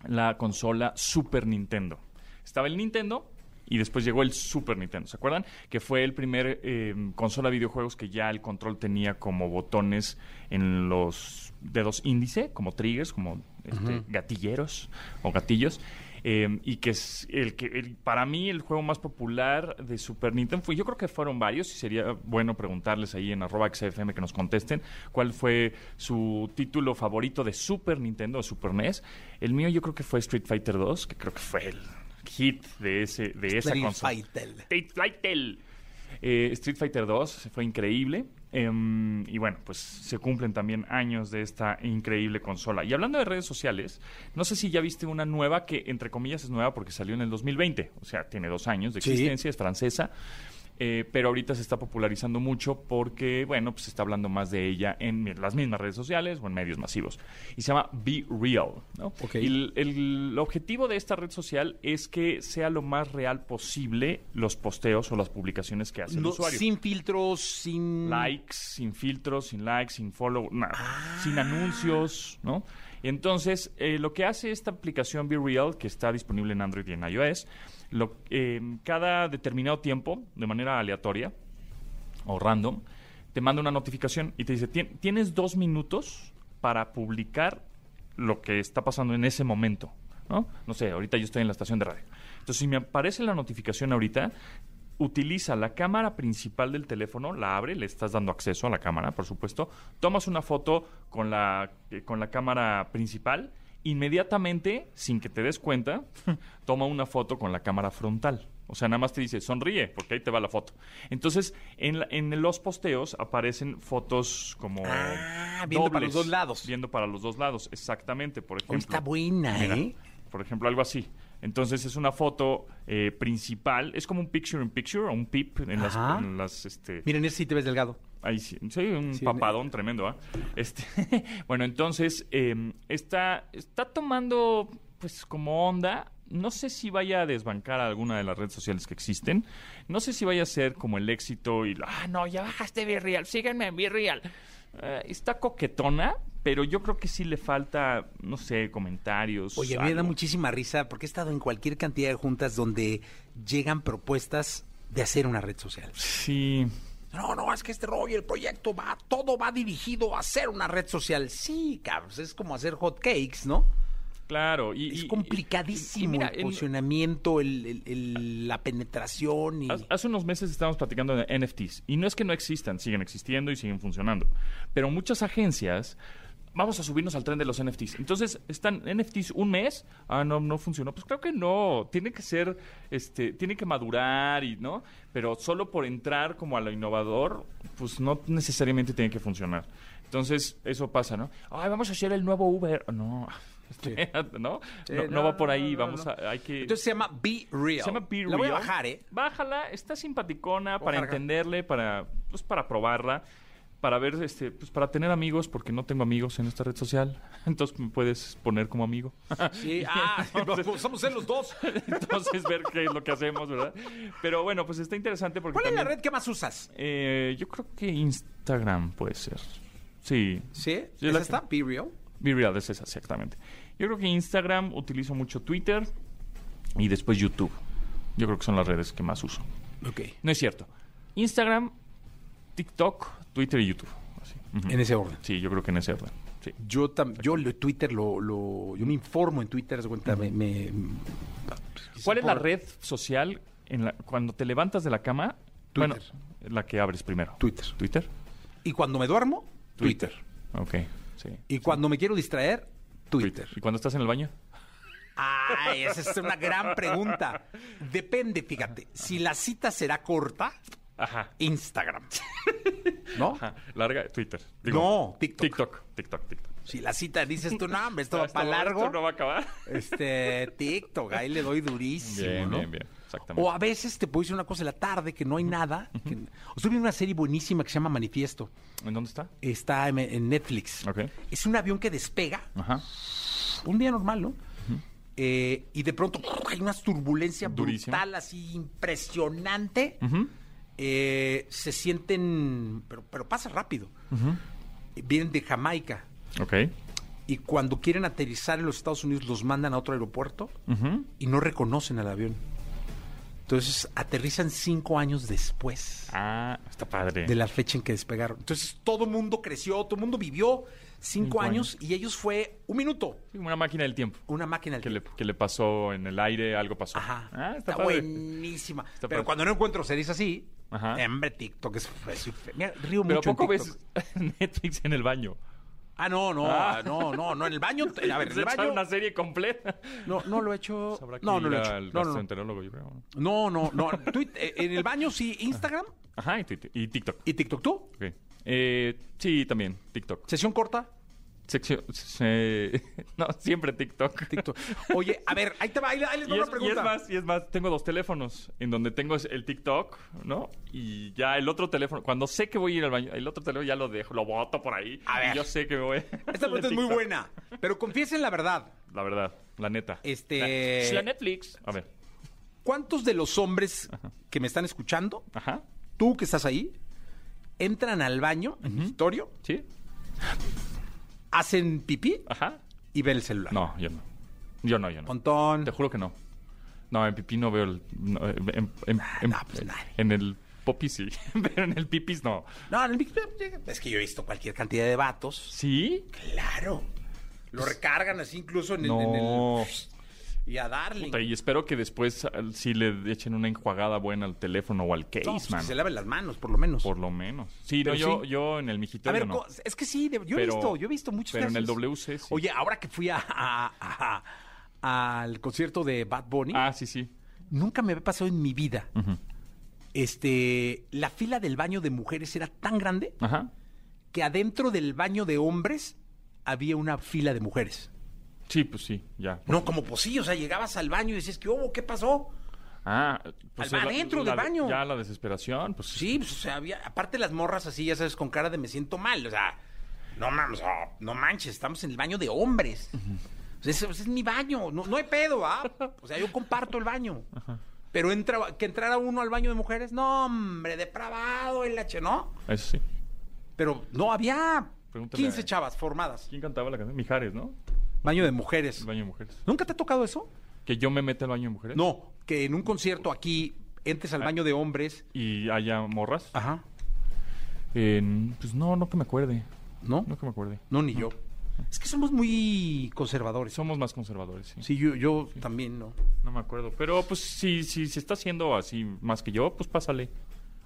la consola Super Nintendo. Estaba el Nintendo y después llegó el Super Nintendo. ¿Se acuerdan? Que fue el primer eh, consola de videojuegos que ya el control tenía como botones en los dedos índice, como triggers, como este, gatilleros o gatillos. eh, y que es el que el- para mí el juego más popular de Super Nintendo fue, yo creo que fueron varios y sería bueno preguntarles ahí en arroba XFM que nos contesten cuál fue su título favorito de Super Nintendo o Super NES. El mío yo creo que fue Street Fighter 2, que creo que fue el hit de ese de esa Street consola. Fighter. Street Fighter. Eh, Street Fighter 2 fue increíble. em, y bueno, pues se cumplen también años de esta increíble consola. Y hablando de redes sociales, no sé si ya viste una nueva que, entre comillas, es nueva porque salió en el 2020. O sea, tiene dos años de Sí. existencia, es francesa. Eh, pero ahorita se está popularizando mucho porque, bueno, pues se está hablando más de ella en las mismas redes sociales o en medios masivos. Y se llama Be Real, ¿no? Ok. Y el, el objetivo de esta red social es que sea lo más real posible los posteos o las publicaciones que hace el No, usuario. sin filtros, sin... likes, sin filtros, sin likes, sin follow, nada, Ah. sin anuncios, ¿no? Entonces, eh, lo que hace esta aplicación Be Real, que está disponible en Android y en iOS, lo, eh, cada determinado tiempo, de manera aleatoria o random, te manda una notificación y te dice, "Tien- tienes dos minutos para publicar lo que está pasando en ese momento. No sé, ahorita yo estoy en la estación de radio. Entonces, si me aparece la notificación ahorita, utiliza la cámara principal del teléfono, la abre, le estás dando acceso a la cámara, por supuesto, tomas una foto con la, eh, con la cámara principal, inmediatamente, sin que te des cuenta, [LAUGHS] toma una foto con la cámara frontal. O sea, nada más te dice, sonríe, porque ahí te va la foto. Entonces, en, la- en los posteos aparecen fotos como... Ah, viendo para los dos lados. Viendo para los dos lados, exactamente, por ejemplo. Está buena, Mira, ¿eh? por ejemplo, algo así. Entonces es una foto eh, principal, es como un picture in picture o un pip en las, Ajá. en las, este, Miren, ese sí te ves delgado. ahí sí, sí, un Sí, papadón tremendo, ¿ah? Este, [LAUGHS] bueno, entonces eh, está, está tomando, pues, como onda. No sé si vaya a desbancar a alguna de las redes sociales que existen. No sé si vaya a ser como el éxito y, ah, no, ya bajaste Virreal, síganme en Virreal. Eh, está coquetona, pero yo creo que sí le falta, no sé, comentarios. Oye, a mí me da algo. muchísima risa porque he estado en cualquier cantidad de juntas donde llegan propuestas de hacer una red social. Sí, No, no, es que este rollo, el proyecto va, todo va dirigido a hacer una red social. Sí, cabrón, es como hacer hot cakes, ¿no? claro. Y, Es y- complicadísimo y mira, el en- posicionamiento, el- el- el- la penetración y... Hace- Hace unos meses estábamos platicando de NFTs y no es que no existan, siguen existiendo y siguen funcionando. Pero muchas agencias vamos a subirnos al tren de los NFTs. Entonces, están NFTs un mes, ah, no, no funcionó. Pues creo que no, tiene que ser, este, tiene que madurar y, ¿no? Pero solo por entrar como a lo innovador, pues no necesariamente tiene que funcionar. Entonces, eso pasa, ¿no? Ay, vamos a hacer el nuevo Uber. No, [LAUGHS] espérate, [LAUGHS] ¿no? no, no va por ahí, vamos a, hay que... Entonces se llama Be Real. Se llama Be La voy a Real. bajar, ¿eh? Bájala, está simpaticona para Ojalá. entenderle, para pues para probarla, para ver este, pues para tener amigos, porque no tengo amigos en esta red social. [LAUGHS] Entonces me puedes poner como amigo. Sí, [LAUGHS] ah, [LAUGHS] vamos a ser los dos. Entonces ver qué es lo que hacemos, ¿verdad? Pero bueno, pues está interesante porque ¿Cuál es la red que más usas? Eh, yo creo que Instagram puede ser. Sí. ¿Sí? ¿Es la- esta? Be Real. Be Real es esa, exactamente. Yo creo que Instagram utilizo mucho Twitter y después YouTube. Yo creo que son las redes que más uso. Ok. No es cierto. Instagram, TikTok, Twitter y YouTube. Así. En ese orden. Sí, yo creo que en ese orden. Sí. Yo, tam- yo lo- Twitter lo, lo- Yo me informo en Twitter, cuenta, me... me- ¿Cuál es la red social en la, cuando te levantas de la cama? Twitter. Bueno, la que abres primero. Twitter. ¿Twitter? Y cuando me duermo, Twitter. Ok, sí. Y cuando me quiero distraer, Twitter. ¿Y cuando estás en el baño? Ay, esa es una gran pregunta. Depende, fíjate. Si la cita será corta, Ajá. Instagram. [LAUGHS] ¿No? Ajá. Larga, Twitter. No, TikTok. TikTok. TikTok, TikTok. Si la cita dices tú, no, hombre, esto va [LAUGHS] para largo. esto no va a acabar. Este, TikTok, ahí le doy durísimo, Bien, ¿no? bien, bien. Exactamente. O a veces te puedo decir una cosa en la tarde que no hay nada. que- Estoy viendo una serie buenísima que se llama Manifiesto. ¿En dónde está? Está en, en Netflix. Ok. Es un avión que despega, Ajá. un día normal, ¿no? Eh, y de pronto hay una turbulencia Durísima. brutal, así impresionante. Ujú. Eh, se sienten, pero, pero pasa rápido. Vienen de Jamaica. Ok. Y cuando quieren aterrizar en los Estados Unidos, los mandan a otro aeropuerto y no reconocen al avión. Entonces aterrizan cinco años después Ah, está padre. de la fecha en que despegaron. Entonces todo mundo creció, todo mundo vivió cinco, Cinco años, y ellos fue un minuto. Sí, Una máquina del tiempo. Una máquina del Que le, tiempo. que le pasó en el aire, algo pasó. Ajá. Ah, está está, padre. buenísima. Está Pero padre. cuando no encuentro series así, Ajá. hombre, TikTok es... es- mira, río Pero ¿a mucho poco ves [LAUGHS] Netflix en el baño? Ah, no, no, Ah. no, no, no, en el baño... A ver, en Se el baño... una serie completa. No, no lo he hecho... [LAUGHS] No, no lo he hecho. No, no, no. gastroenterólogo, yo creo. No, no, eh, en el baño sí, Instagram Ajá, y, Twitter- y TikTok. y TikTok. ¿Tú? Ok. Eh, sí, también, TikTok. ¿Sesión corta? Sección, se- [LAUGHS] no, siempre TikTok. TikTok. Oye, a ver, ahí te va, ahí, ahí les Y va es, una y pregunta. es más, y es más, tengo dos teléfonos en donde tengo el TikTok, ¿no? Y ya el otro teléfono, cuando sé que voy a ir al baño, el otro teléfono ya lo dejo, lo boto por ahí. A ver. Y yo sé que me voy. Esta pregunta es muy buena, pero confiesen la verdad. La verdad, la neta. Este- La, la Netflix. A ver. ¿Cuántos de los hombres que me están escuchando, Ajá. tú que estás ahí, entran al baño, en el escritorio, ¿Sí? Hacen pipí Ajá. y ven el celular? No, yo no. Yo no, yo no. Montón. Te juro que no. No, en pipí no veo el... no, en, en- no, pues nadie. en el popi sí, [LAUGHS] pero en el pipis no. No, en el pipí- es que yo he visto cualquier cantidad de vatos. ¿Sí? Claro. Lo recargan así incluso en el... en el- No. Y a darle. Puta, y espero que después al- sí le echen una enjuagada buena al teléfono o al case, No, pues que man. se laven las manos, por lo menos. Por lo menos. Sí, no, yo, sí. yo en el A mijitorio ver, no. es que sí, yo he Pero- visto, yo he visto muchos pero en el. WC sí. Oye, ahora que fui a, a- a- al concierto de Bad Bunny, Ah, sí, sí. nunca me había pasado en mi vida. Este, la fila del baño de mujeres era tan grande Ajá. que adentro del baño de hombres había una fila de mujeres. Sí, pues sí, ya. No, como pues sí, o sea, llegabas al baño y decías, ¿qué hubo? ¿Qué pasó? Ah, pues Al- adentro la- del baño. Ya la desesperación, pues Sí, pues, o sea, había, aparte las morras así, ya sabes, con cara de me siento mal, o sea, no mames, oh, no manches, estamos en el baño de hombres. O sea, ese, ese es mi baño, no, no hay pedo, ¿ah? O sea, yo comparto el baño. Pero entra, que entrara uno al baño de mujeres, no, hombre, depravado el H, ¿no? Eso sí. Pero no, había Pregúntale 15 a- chavas formadas. ¿Quién cantaba la canción? Mijares, ¿no? Baño de mujeres. Baño de mujeres. ¿Nunca te ha tocado eso? Que yo me meta al baño de mujeres. No, que en un concierto aquí entres al baño de hombres. Y haya morras. Ajá. Pues no, no que me acuerde. ¿No? No que me acuerde. No, ni yo. Es que somos muy conservadores. Somos más conservadores, sí. Sí, yo, yo también, ¿no? No me acuerdo. Pero pues si, si se está haciendo así más que yo, pues pásale.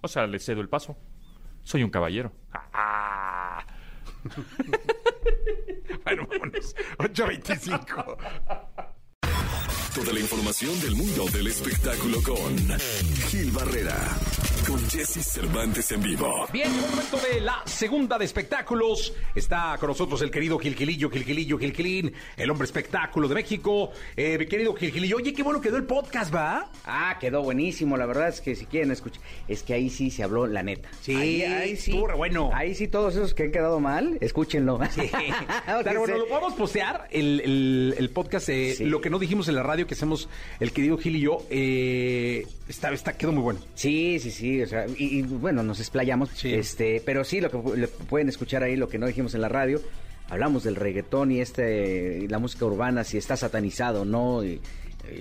O sea, le cedo el paso. Soy un caballero. Ah. [LAUGHS] Vámonos. 8.25. Toda la información del mundo del espectáculo con Gil Barrera, con Jesse Cervantes en vivo. Bien, momento de la segunda de espectáculos. Está con nosotros el querido Gilgilillo, Gilgilillo, Gilgilín, el hombre espectáculo de México. Eh, mi querido Gilgilillo, oye, qué bueno quedó el podcast, ¿va? Ah, quedó buenísimo, la verdad es que si quieren escuchar, es que ahí sí se habló la neta. Sí, ahí, ahí sí. bueno. Ahí sí todos esos que han quedado mal, escúchenlo. Sí. [LAUGHS] Claro, bueno, lo podemos postear, el, el- el podcast, eh, Sí. lo que no dijimos en la radio que hacemos el querido Gil y yo, eh, está, está, quedó muy bueno. Sí, sí, sí, o sea, y, y, bueno, nos explayamos, Sí. este, pero sí, lo que lo pueden escuchar ahí, lo que no dijimos en la radio, hablamos del reggaetón y este, y la música urbana, si está satanizado o no, y-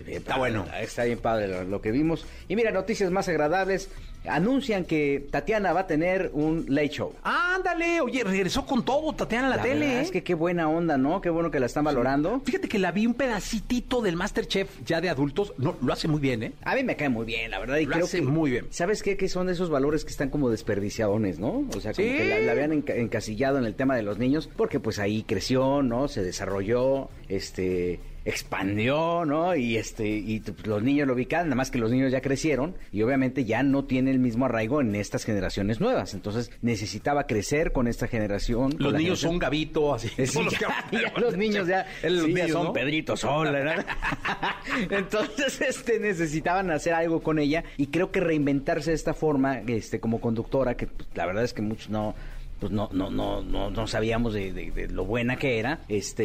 Está bueno. Está bien padre lo, lo que vimos. Y mira, noticias más agradables, anuncian que Tatiana va a tener un late show. Ándale, oye, regresó con todo Tatiana a la, La tele. verdad ¿eh? Es que qué buena onda, ¿no? Qué bueno que la están valorando. Fíjate que la vi un pedacitito del Masterchef ya de adultos. No, lo hace muy bien, ¿eh? A mí me cae muy bien, la verdad. Y Lo creo hace que, muy bien. ¿Sabes qué? Que son esos valores que están como desperdiciadones, ¿no? O sea, como Sí. que la, la habían enca- encasillado en el tema de los niños, porque pues ahí creció, ¿no? Se desarrolló, este expandió, ¿no? Y este y t- los niños lo ubican, nada más que los niños ya crecieron y obviamente ya no tiene el mismo arraigo en estas generaciones nuevas. Entonces necesitaba crecer con esta generación. Los niños son Gavito, así. [LAUGHS] Sí, son los que- ya, ya los [LAUGHS] niños ya, los niños, son ¿no? Pedrito Sol, ¿verdad? [LAUGHS] Entonces, este, necesitaban hacer algo con ella y creo que reinventarse de esta forma, este, como conductora, que pues, la verdad es que muchos no pues no no no no, no sabíamos de, de- de lo buena que era. Este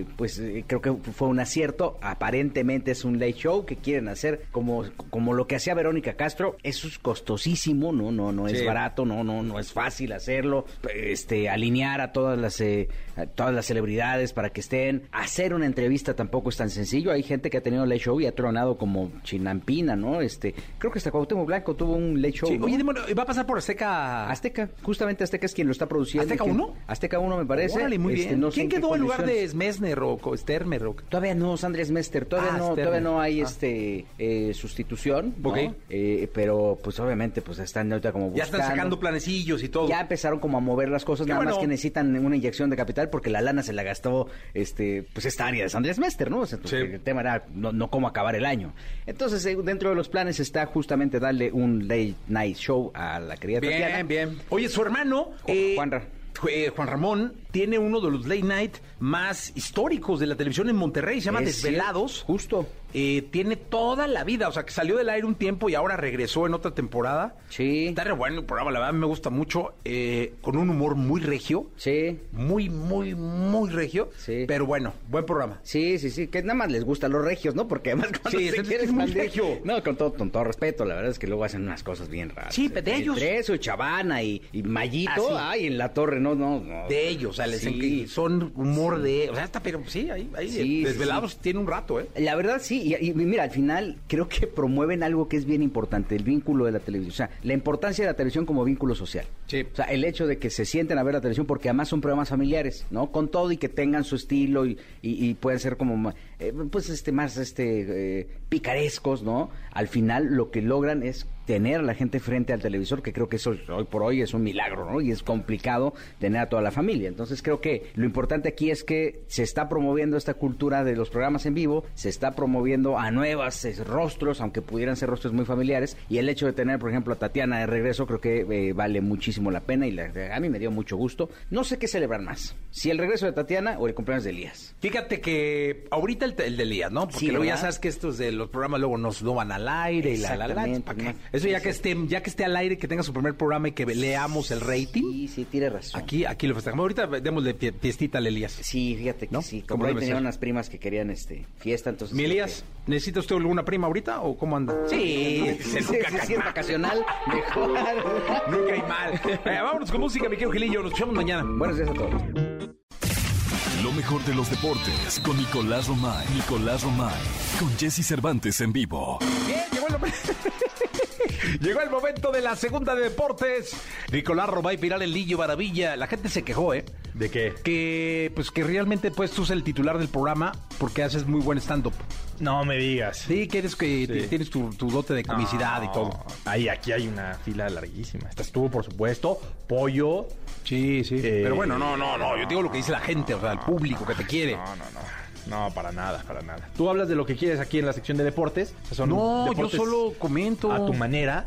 eh, pues eh, creo que fue un acierto. Aparentemente es un late show que quieren hacer como como lo que hacía Verónica Castro. Eso es costosísimo no no no es Sí. barato no no no es fácil hacerlo. Este alinear a todas las eh, a todas las celebridades para que estén. Hacer una entrevista tampoco es tan sencillo. Hay gente que ha tenido late show y ha tronado como Chinampina no este creo que hasta Cuauhtémoc Blanco tuvo un late show Sí, ¿no? Oye, demonio, ¿va a pasar por Azteca? Azteca, justamente Azteca es quien lo está produciendo. ¿Azteca quien- 1? Azteca 1 me parece. Órale, muy Este, bien. no ¿Quién quedó en lugar de. Smesner o Stermer? O... Todavía no, Andrés Mester, todavía Ah, no, Sterner. todavía no hay Ah. este eh, sustitución, ¿no? Ok. Eh, pero pues obviamente pues están ahorita como Ya buscando. están sacando planecillos y todo. Ya empezaron como a mover las cosas, Qué nada más que necesitan una inyección de capital porque la lana se la gastó este pues esta área de Andrés Mester, ¿no? O sea, Sí. El tema era no, no cómo acabar el año. Entonces, eh, dentro de los planes está justamente darle un late night show a la querida Tatiana. Bien, bien. Oye, su hermano, Juan Ra- eh, Juan Ramón, tiene uno de los late night más históricos de la televisión en Monterrey. Se llama Es Desvelados. cierto, Justo. Eh, tiene toda la vida, o sea, que salió del aire un tiempo y ahora regresó en otra temporada. Sí. Está re bueno el programa, la verdad me gusta mucho, eh, con un humor muy regio, Sí. muy, muy, muy regio, Sí. pero bueno, buen programa. Sí, sí, sí, que nada más les gustan los regios, ¿no? Porque además cuando Sí, se es que quiere es muy expandir- regio. No, con todo, con todo respeto, la verdad es que luego hacen unas cosas bien raras. Sí, de ellos. Entre eso, y Chavana y, y Mayito, Ah, ay, en la torre, no, no, no. De ellos, les Sí. son humor de... O sea, está, pero sí, ahí, ahí Sí, Desvelados tiene un rato, ¿eh? La verdad sí, y, y mira, al final creo que promueven algo que es bien importante, el vínculo de la televisión, o sea, la importancia de la televisión como vínculo social. Sí. O sea, el hecho de que se sienten a ver la televisión porque además son programas familiares, ¿no? Con todo y que tengan su estilo y, y, y pueden ser como, eh, pues, este, más, este, eh, picarescos, ¿no? Al final lo que logran es tener a la gente frente al televisor, que creo que eso hoy por hoy es un milagro, ¿no? Y es complicado tener a toda la familia. Entonces creo que lo importante aquí es que se está promoviendo esta cultura de los programas en vivo, se está promoviendo a nuevas eh, rostros, aunque pudieran ser rostros muy familiares, y el hecho de tener, por ejemplo, a Tatiana de regreso, creo que eh, vale muchísimo la pena y la- a mí me dio mucho gusto. No sé qué celebrar más, si el regreso de Tatiana o el cumpleaños de Elías. Fíjate que ahorita el, el de Elías, ¿no? Porque Sí, luego ya sabes que estos de los programas luego nos no van al aire y la la la. Exactamente, ¿para qué? Eso ya que esté, ya que esté al aire, que tenga su primer programa y que leamos el rating. Sí, sí, tiene razón. Aquí, aquí lo festejamos. Ahorita démosle fie- fiestita al Elías. Sí, fíjate que ¿No? sí. Como ahí tenía unas primas que querían este fiesta, entonces. Mi Elías, ¿necesita usted alguna prima ahorita o cómo anda? Sí, que- [LAUGHS] Sí, sí, sí, es vacacional, mejor. [LAUGHS] Nunca hay mal. Eh, vámonos con música, mi querido Gilillo. Nos escuchamos mañana. Buenos días a todos. Lo mejor de los deportes con Nicolás Romay. Nicolás Romay. Con Jesse Cervantes en vivo. Bien, llegó el, [LAUGHS] llegó el momento de la segunda de deportes. Nicolás Robay Piral el Lillo Maravilla. La gente se quejó, ¿eh? ¿De qué? Que, pues, que realmente pues tú eres el titular del programa porque haces muy buen stand-up. No me digas. Sí, que eres que Sí. tienes tu, tu dote de comicidad y todo. Ahí, aquí hay una fila larguísima. Esta estuvo, por supuesto, Pollo, Sí, sí. Eh, Pero bueno, no, no, no. Yo digo lo que dice la gente, o sea, el público que te quiere. No, no, no. No, para nada, para nada. Tú hablas de lo que quieres aquí en la sección de deportes. o sea, son No, yo deportes solo comento. A tu manera.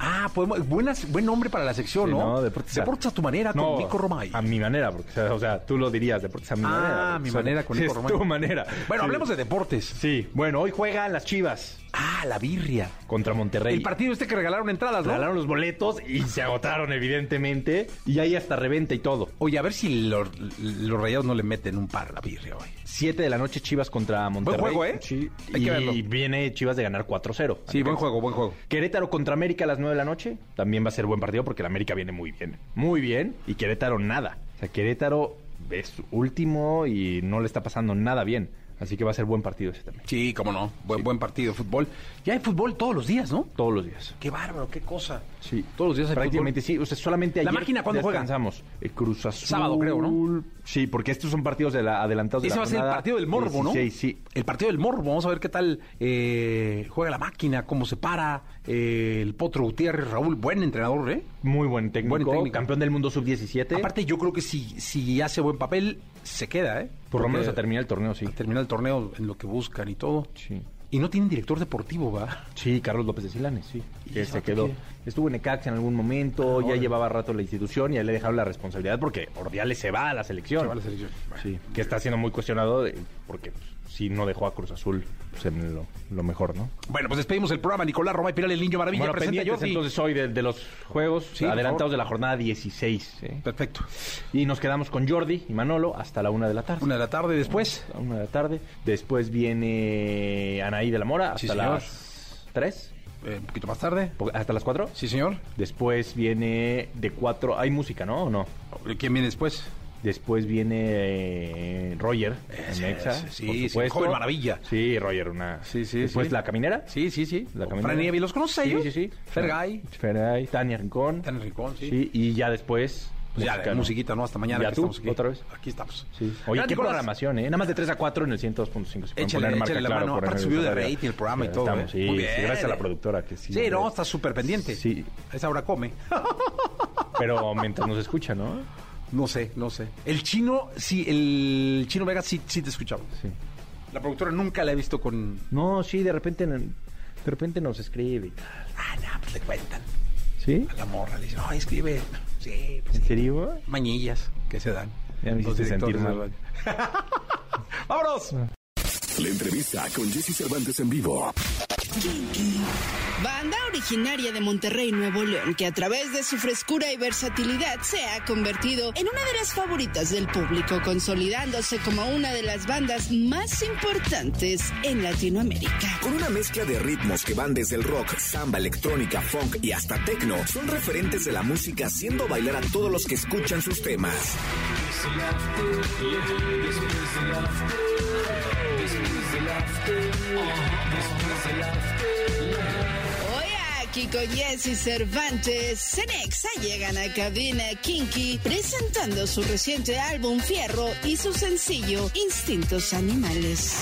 Ah, podemos, buenas, buen nombre para la sección, Sí, ¿no? Deportes, a tu manera con No, Nico Romay. A mi manera, porque, o sea, tú lo dirías, deportes a mi Ah, manera. a mi manera con [LAUGHS] es Nico Romay. tu manera. Bueno, Sí. hablemos de deportes. Sí, bueno, hoy juegan las Chivas Ah, la birria. contra Monterrey. El partido este que regalaron entradas, ¿no? Regalaron los boletos y se agotaron, evidentemente. Y hay hasta reventa y todo. Oye, a ver si los, los rayados no le meten un par a la birria hoy. 7 de la noche Chivas contra Monterrey. juego, ¿eh? Sí. Hay y que verlo. viene Chivas de ganar 4-0. Sí, buen juego, buen juego. Querétaro contra América a las 9 de la noche. También va a ser buen partido porque el América viene muy bien. Muy bien. Y Querétaro nada. O sea, Querétaro es último y no le está pasando nada bien. Así que va a ser buen partido ese también. Sí, cómo no. Buen, buen partido de fútbol. Ya hay fútbol todos los días, ¿no? Todos los días. Qué bárbaro, qué cosa. Sí. Todos los días hay Prácticamente sí. O sea, solamente ¿La ayer máquina cuándo juega? descansamos. Eh, Cruz Azul. Sábado, creo, ¿no? Sí, porque estos son partidos de la, adelantados de Ese la va a ser el partido del morbo, ¿no? 16, sí. El partido del morbo. Vamos a ver qué tal eh, juega la máquina, cómo se para. eh, el Potro Gutiérrez, Raúl, buen entrenador, ¿eh? Muy buen técnico. Buen técnico. Campeón del mundo sub-17. Aparte, yo creo que si, si hace buen papel, se queda, ¿eh? por lo menos a terminar el torneo, sí. al terminar el torneo en lo que buscan y todo. Sí. Y no tienen director deportivo, ¿va? Sí, Carlos López de Silanes, sí. ¿Y Que se quedó. qué? Estuvo en Necaxa en algún momento, Ah, ya llevaba rato la institución y a él le dejaron la responsabilidad porque Ordiales se va a la selección. Se va a la selección. Sí, que está siendo muy cuestionado de- porque pues, sí no dejó a Cruz Azul pues, en lo, lo mejor, ¿no? Bueno, pues despedimos el programa. Nicolás Romay Piral, el niño maravilla. Bueno, presenta Jordi. entonces hoy de, de los juegos Sí, adelantados de la jornada 16. ¿eh? Perfecto. Y nos quedamos con Jordi y Manolo hasta la una de la tarde. Una de la tarde después. A una de la tarde. Después viene Anaí de la Mora hasta Sí, las 3. eh, un poquito más tarde. ¿Hasta las 4? Sí, señor. Después viene de 4. ¿Hay música, no? ¿O no? ¿Quién viene después? Después viene eh, Roger en Ese, Exa, ese, sí, por sí, supuesto. joven maravilla. Sí, Roger, una. Sí, sí, Después sí. la caminera. Sí, sí, sí. La caminera. Fran Evia, ¿los conoces Sí, ellos? sí, sí. Fergay. Fergay, Tania Rincón. Tania Rincón, sí. Sí, y ya después. Pues ya, música, ¿no? musiquita, ¿no? Hasta mañana ¿Ya que tú? estamos aquí. ¿Otra vez? Aquí estamos. Sí. Oye, qué Nicolás. programación, ¿eh? Nada más de 3 a 4 en el 102.5. Se pueden Échale, marca échale la claro mano. Aparte subió de rating el programa y todo, Estamos, ¿eh? sí, Muy sí, bien. gracias a la productora que sí. Sí, hombre. no, está súper pendiente. Sí, A esa hora come. pero mientras nos escucha, ¿no? No sé, no sé. El chino, sí, el chino Vega sí, sí te escuchaba. Sí. La productora nunca la he visto con... No, sí, de repente, de repente nos escribe y tal. Ah, no, pues le cuentan. ¿Sí? A la morra le dicen, no, escribe. Sí, pues ¿En sí. serio? Mañillas que se dan. Ya me hiciste sentir mal. [LAUGHS] ¡Vámonos! La entrevista con Jesse Cervantes en vivo. Banda originaria de Monterrey, Nuevo León, que a través de su frescura y versatilidad se ha convertido en una de las favoritas del público, consolidándose como una de las bandas más importantes en Latinoamérica. Con una mezcla de ritmos que van desde el rock, samba, electrónica, funk y hasta techno, son referentes de la música haciendo bailar a todos los que escuchan sus temas. Aquí con Jesse Cervantes, Cenexa llegan a cabina Kinky presentando su reciente álbum Fierro y su sencillo Instintos Animales.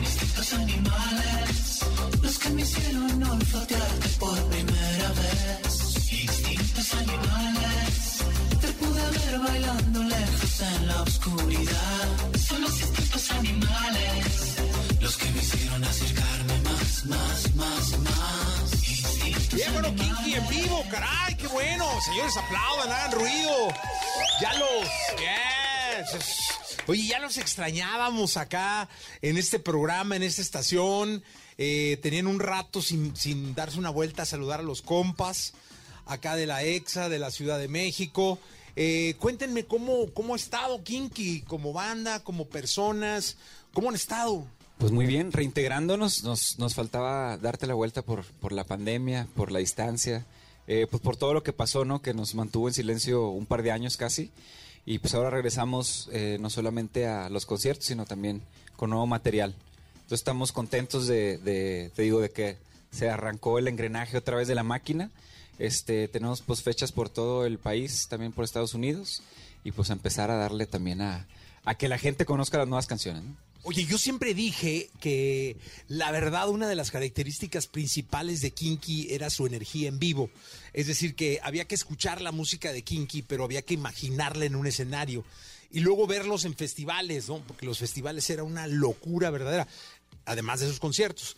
Instintos animales, los que me hicieron olfatearte por primera vez. Instintos animales, te pude ver bailando lejos en la oscuridad. Son los instintos animales, hicieron acercarme más, más, más, más. Bien, bueno. Kinky en vivo, caray, qué bueno. Señores, aplaudan, hagan ruido. Ya los. Yes. Oye, ya los extrañábamos acá en este programa, en esta estación. Eh, tenían un rato sin, sin darse una vuelta a saludar a los compas acá de la EXA, de la Ciudad de México. Eh, cuéntenme cómo, cómo ha estado Kinky, como banda, como personas, cómo han estado. Pues muy bien, reintegrándonos, nos, nos faltaba darte la vuelta por, por la pandemia, por la distancia, eh, pues por todo lo que pasó, ¿no? Que nos mantuvo en silencio un par de años casi. Y pues ahora regresamos eh, no solamente a los conciertos, sino también con nuevo material. Entonces estamos contentos de, de, te digo, de que se arrancó el engranaje otra vez de la máquina. Este, tenemos pues fechas por todo el país, también por Estados Unidos. Y pues empezar a darle también a, a que la gente conozca las nuevas canciones, ¿no? Oye, yo siempre dije que la verdad una de las características principales de Kinky era su energía en vivo. Es decir, que había que escuchar la música de Kinky, pero había que imaginarla en un escenario. Y luego verlos en festivales, ¿no? Porque los festivales era una locura verdadera, además de esos conciertos.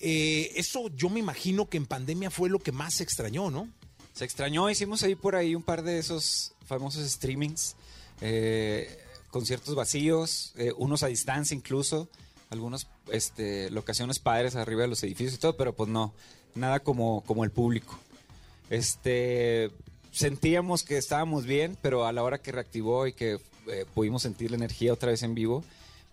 Eh, eso yo me imagino que en pandemia fue lo que más se extrañó, ¿no? Se extrañó, hicimos ahí por ahí un par de esos famosos streamings, eh, conciertos vacíos, eh, unos a distancia incluso, algunas este, locaciones padres arriba de los edificios y todo, pero pues no, nada como, como el público. Este, sentíamos que estábamos bien, pero a la hora que reactivó y que eh, pudimos sentir la energía otra vez en vivo,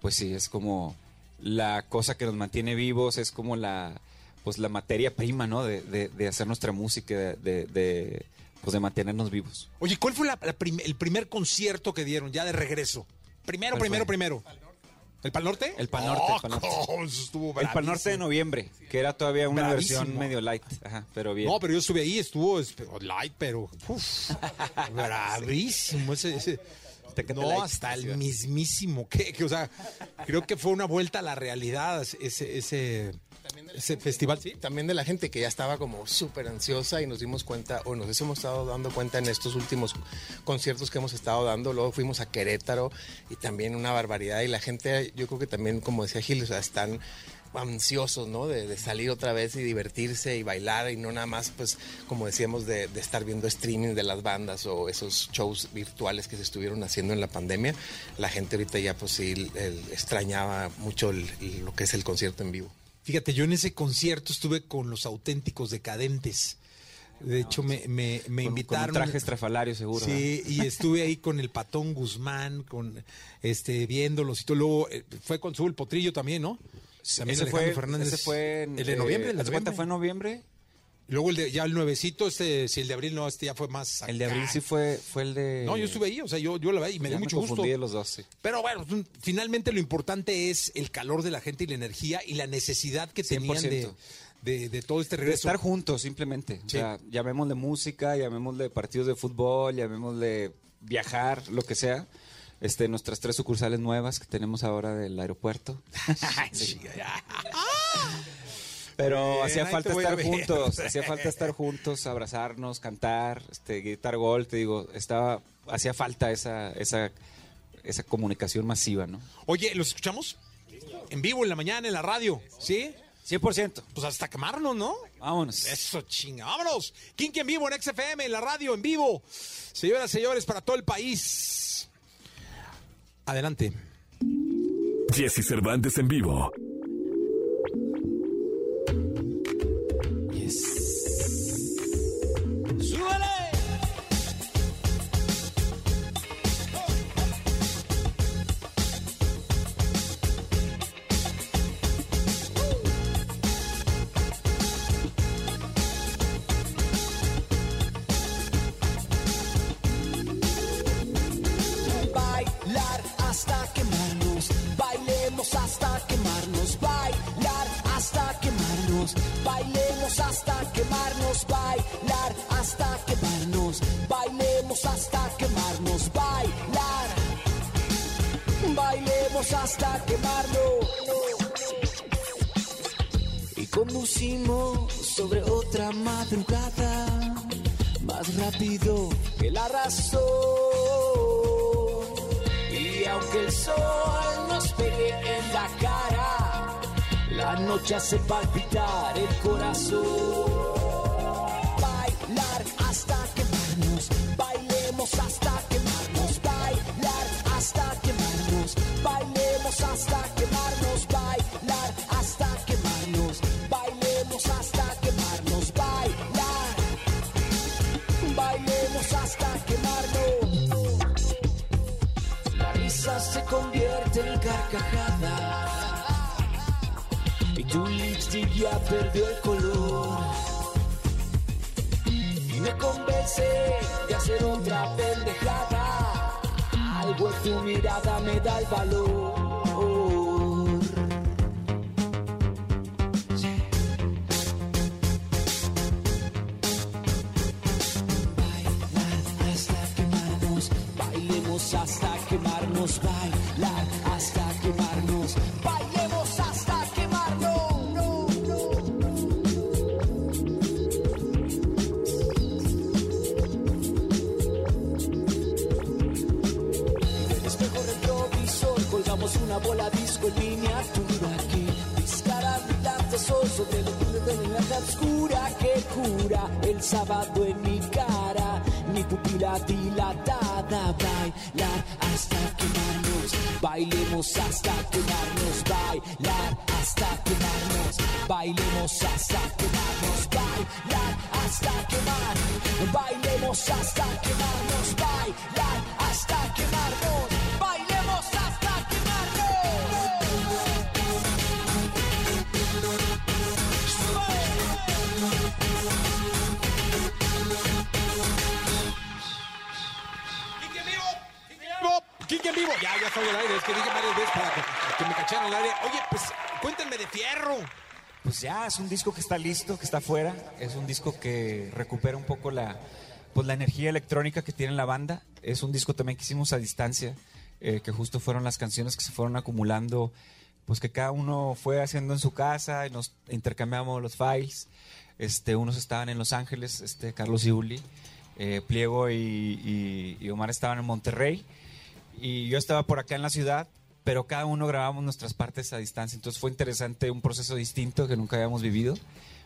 pues sí, es como la cosa que nos mantiene vivos, es como la, pues la materia prima, ¿no? De, hacer nuestra música, de, pues de mantenernos vivos. Oye, ¿cuál fue la- la prim- el primer concierto que dieron ya de regreso? Primero, ¿Cuál primero, fue? primero. ¿El Pal Norte? El Pal Norte, Oh, el Pal Norte. eso estuvo El Pal Norte de noviembre, que era todavía una Bravísimo. versión medio light, ajá, pero bien. No, pero yo estuve ahí, estuvo es- light, pero uf, [LAUGHS] bravísimo ese, no, hasta el mismísimo, que, que, o sea, creo que fue una vuelta a la realidad ese, ese, ese festival, sí. También de la gente que ya estaba como súper ansiosa y nos dimos cuenta, o nos hemos estado dando cuenta en estos últimos conciertos que hemos estado dando. Luego fuimos a Querétaro y también una barbaridad. Y la gente, yo creo que también, como decía Gil, están ansiosos, ¿no? De, de salir otra vez y divertirse y bailar y no nada más, pues, como decíamos, de, de estar viendo streaming de las bandas o esos shows virtuales que se estuvieron haciendo en la pandemia. La gente ahorita ya, pues, sí, extrañaba mucho lo que es el concierto en vivo. Fíjate, yo en ese concierto estuve con los auténticos decadentes. De hecho, me, me, me Con- con un invitaron. traje estrafalario, seguro, Sí, y estuve ahí con el Patón Guzmán, con este viéndolos y todo. Luego eh, fue con Zul Potrillo también, ¿no? También ese Alejandro fue, Fernández. ese fue en, el de eh, noviembre, el de ¿haz de cuenta? noviembre. fue en noviembre. Y Luego el de, ya el nuevecito, este, si el de abril no, este ya fue más. El de abril sí fue, fue el de. No, yo estuve ahí, o sea, yo, yo la vi y me Ya dio mucho gusto. de los dos, sí. Pero bueno, pues, finalmente lo importante es el calor de la gente y la energía y la necesidad que tenían de, 100%. de, de todo este De regreso. estar juntos, simplemente. O Sí. sea, llamémosle música, llamémosle partidos de fútbol, llamémosle viajar, lo que sea. Este, nuestras tres sucursales nuevas que tenemos ahora del aeropuerto. [LAUGHS] Sí. [LAUGHS] Pero hacía falta estar juntos, [LAUGHS] hacía falta estar juntos, abrazarnos, cantar, este, gritar gol, te digo, estaba, hacía falta esa, esa, esa comunicación masiva, ¿no? Oye, ¿los escuchamos? En vivo, en la mañana, en la radio, ¿sí? 100%. Pues hasta quemarnos, ¿no? Vámonos. Eso, chinga. Vámonos. Kinky en vivo en XFM, en la radio, en vivo. Señoras, señores, para todo el país. Adelante. Jesse Cervantes en vivo. Hasta quemarnos. Y conducimos sobre otra madrugada, más rápido que la razón. Y aunque el sol nos pegue en la cara, la noche hace palpitar el corazón. Y tu lipstick ya perdió el color y me convence de hacer otra pendejada. Algo en tu mirada me da el valor. Es un disco que está listo, que está afuera. Es un disco que recupera un poco la, pues la energía electrónica que tiene la banda. Es un disco también que hicimos a distancia, eh, que justo fueron las canciones que se fueron acumulando, pues que cada uno fue haciendo en su casa y nos intercambiamos los files. Este, unos estaban en Los Ángeles, este, Carlos y Uli, eh, Pliego y, y- y Omar estaban en Monterrey y yo estaba por acá en la ciudad, pero cada uno grabamos nuestras partes a distancia. Entonces fue interesante, un proceso distinto que nunca habíamos vivido,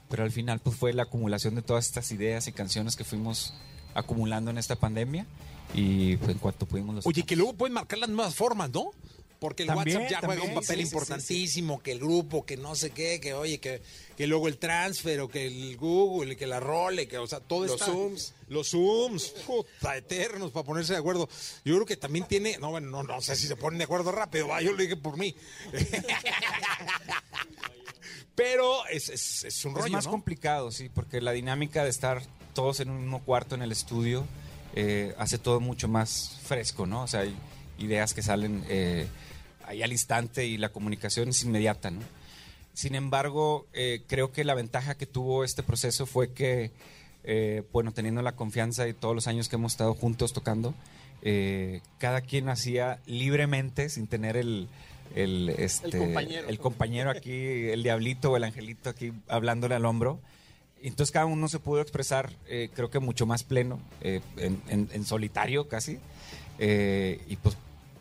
pero al final pues fue la acumulación de todas estas ideas y canciones que fuimos acumulando en esta pandemia y pues, en cuanto pudimos los Oye, que luego pueden marcar las nuevas formas, ¿no? Porque el También, WhatsApp ya juega un papel sí, sí, importantísimo, que el grupo, que no sé qué, que oye, que, que luego el transfer, o que el Google, que la role, que, o sea, todo Los está- Zooms. Los Zooms, puta, eternos para ponerse de acuerdo. Yo creo que también tiene, no, bueno, no, no sé si se ponen de acuerdo rápido, va, yo lo dije por mí. [LAUGHS] Pero es, es, es un Es rollo, más ¿no? complicado, sí, porque la dinámica de estar todos en un mismo cuarto en el estudio eh, hace todo mucho más fresco, ¿no? O sea, hay ideas que salen eh, ahí al instante y la comunicación es inmediata, ¿no? Sin embargo, eh, creo que la ventaja que tuvo este proceso fue que, eh, bueno, teniendo la confianza y todos los años que hemos estado juntos tocando, eh, cada quien hacía libremente, sin tener el, el, este, compañero. el compañero aquí, [LAUGHS] el diablito o el angelito aquí hablándole al hombro. Entonces cada uno se pudo expresar, eh, creo que mucho más pleno, eh, en, en- en solitario casi, eh, y pues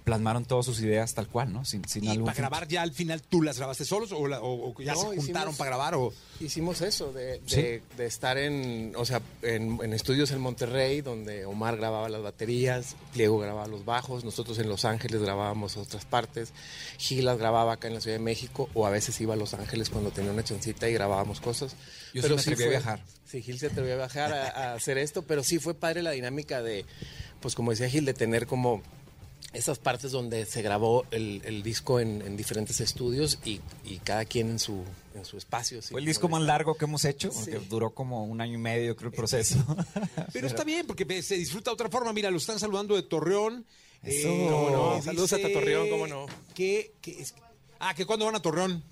plasmaron todas sus ideas tal cual, ¿no? Sin, sin Y algún para grabar ya al final, ¿tú las grabaste solos o, la- o- o ya No, se juntaron hicimos- para grabar? O... Hicimos eso, de, Sí. estar en, o sea, en, en estudios en Monterrey, donde Omar grababa las baterías, Pliego grababa los bajos, nosotros en Los Ángeles grabábamos otras partes, Gilas grababa acá en la Ciudad de México, o a veces iba a Los Ángeles cuando tenía una chancita y grabábamos cosas. Yo sí me atreví a viajar. Sí, Gil se atrevió a viajar a, a hacer esto, pero sí fue padre la dinámica de, pues como decía Gil, de tener como esas partes donde se grabó el, el disco en, en diferentes estudios y, y cada quien en su, en su espacio. Fue el disco más largo que hemos hecho, porque Sí. duró como un año y medio, creo, el proceso. [LAUGHS] Pero está bien, porque se disfruta de otra forma. Mira, lo están saludando de Torreón. Eh, Eso. Cómo no, saludos hasta Torreón, cómo no. Que, que es- ah, que cuando van a Torreón.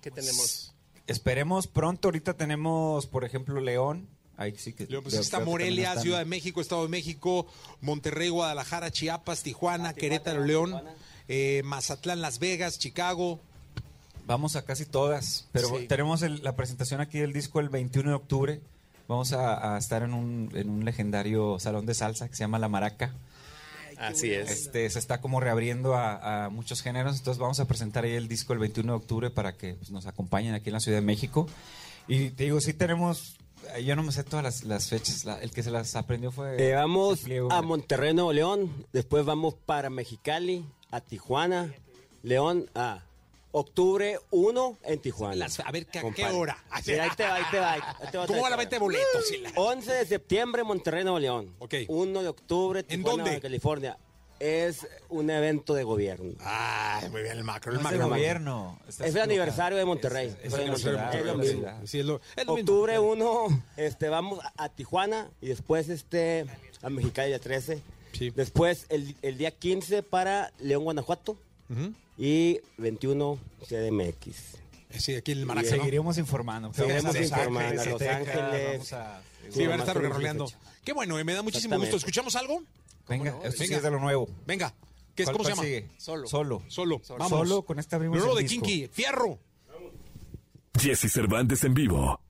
¿Qué tenemos? Esperemos pronto, ahorita tenemos, por ejemplo, León. Ahí sí que. Luego, pues veo- está que Morelia, están. Ciudad de México, Estado de México, Monterrey, Guadalajara, Chiapas, Tijuana, Querétaro, León, eh, Mazatlán, Las Vegas, Chicago. Vamos a casi todas, pero Sí. tenemos el- la presentación aquí del disco el 21 de octubre. Vamos a, a estar en un, en un legendario salón de salsa que se llama La Maraca. Así es. Este, se está como reabriendo a, a muchos géneros, entonces vamos a presentar ahí el disco el 21 de octubre para que pues, nos acompañen aquí en la Ciudad de México. Y te digo, sí tenemos, yo no me sé todas las, las fechas, la- el que se las aprendió fue... Eh, vamos Pliego. a Monterrey, Nuevo León. Después vamos para Mexicali, a Tijuana, León, a octubre 1 en Tijuana. Las- a ver, ¿qué- a qué hora? Mira, ahí te va, ahí te va. ahí te va, [LAUGHS] ¿Cómo va la venta de boletos? Sí, la- 11 de septiembre, Monterrey, Nuevo León. 1 de octubre, Tijuana, dónde? California. Es un evento de gobierno. Ah, muy bien, el macro. No El es de macro. gobierno. Es el aniversario de Monterrey. es el aniversario de Monterrey, es lo Monterrey, mismo. sí, es lo- es lo. Octubre 1, este, vamos a, a Tijuana y después este, a Mexicali el 13. Después el, el día 15 para León, Guanajuato. Ujú. Y 21 CDMX. Sí, aquí en el Maraca. Seguiremos informando. Seguiremos Vamos a Los informando. A Los Ángeles. vamos a- Sí, van a estar roleando. Qué bueno, eh, me da muchísimo gusto. ¿Escuchamos algo? Venga, no? esto sí Venga. es de lo nuevo. Venga. ¿Qué es? ¿Cuál- ¿Cómo se llama? sigue? Solo. Solo. Solo. Solo. Vamos. Solo, con este abrimos Lo nuevo el de disco. Kinky. ¡Fierro! Jesse Cervantes en vivo.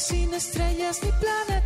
Sin estrellas ni planetas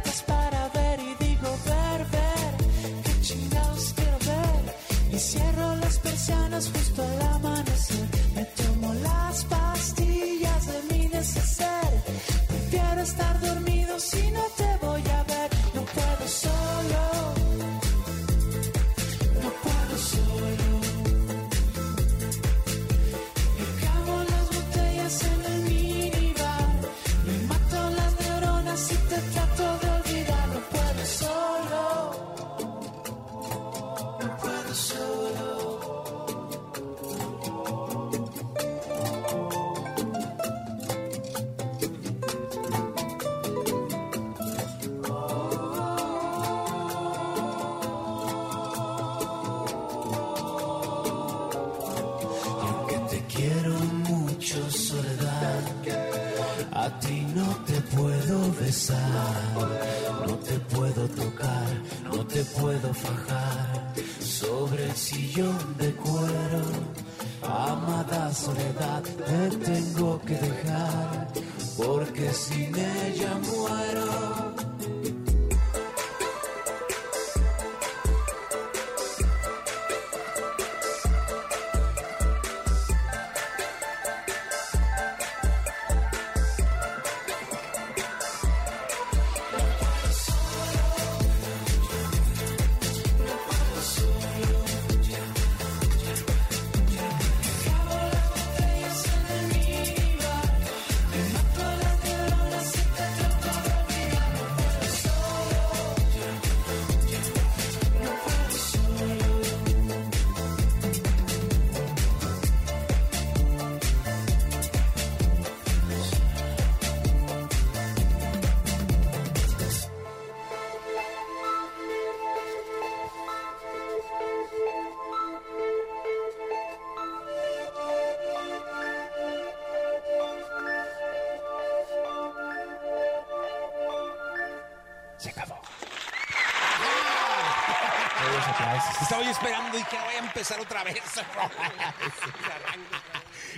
Estaba yo esperando y que vaya a empezar otra vez. [LAUGHS]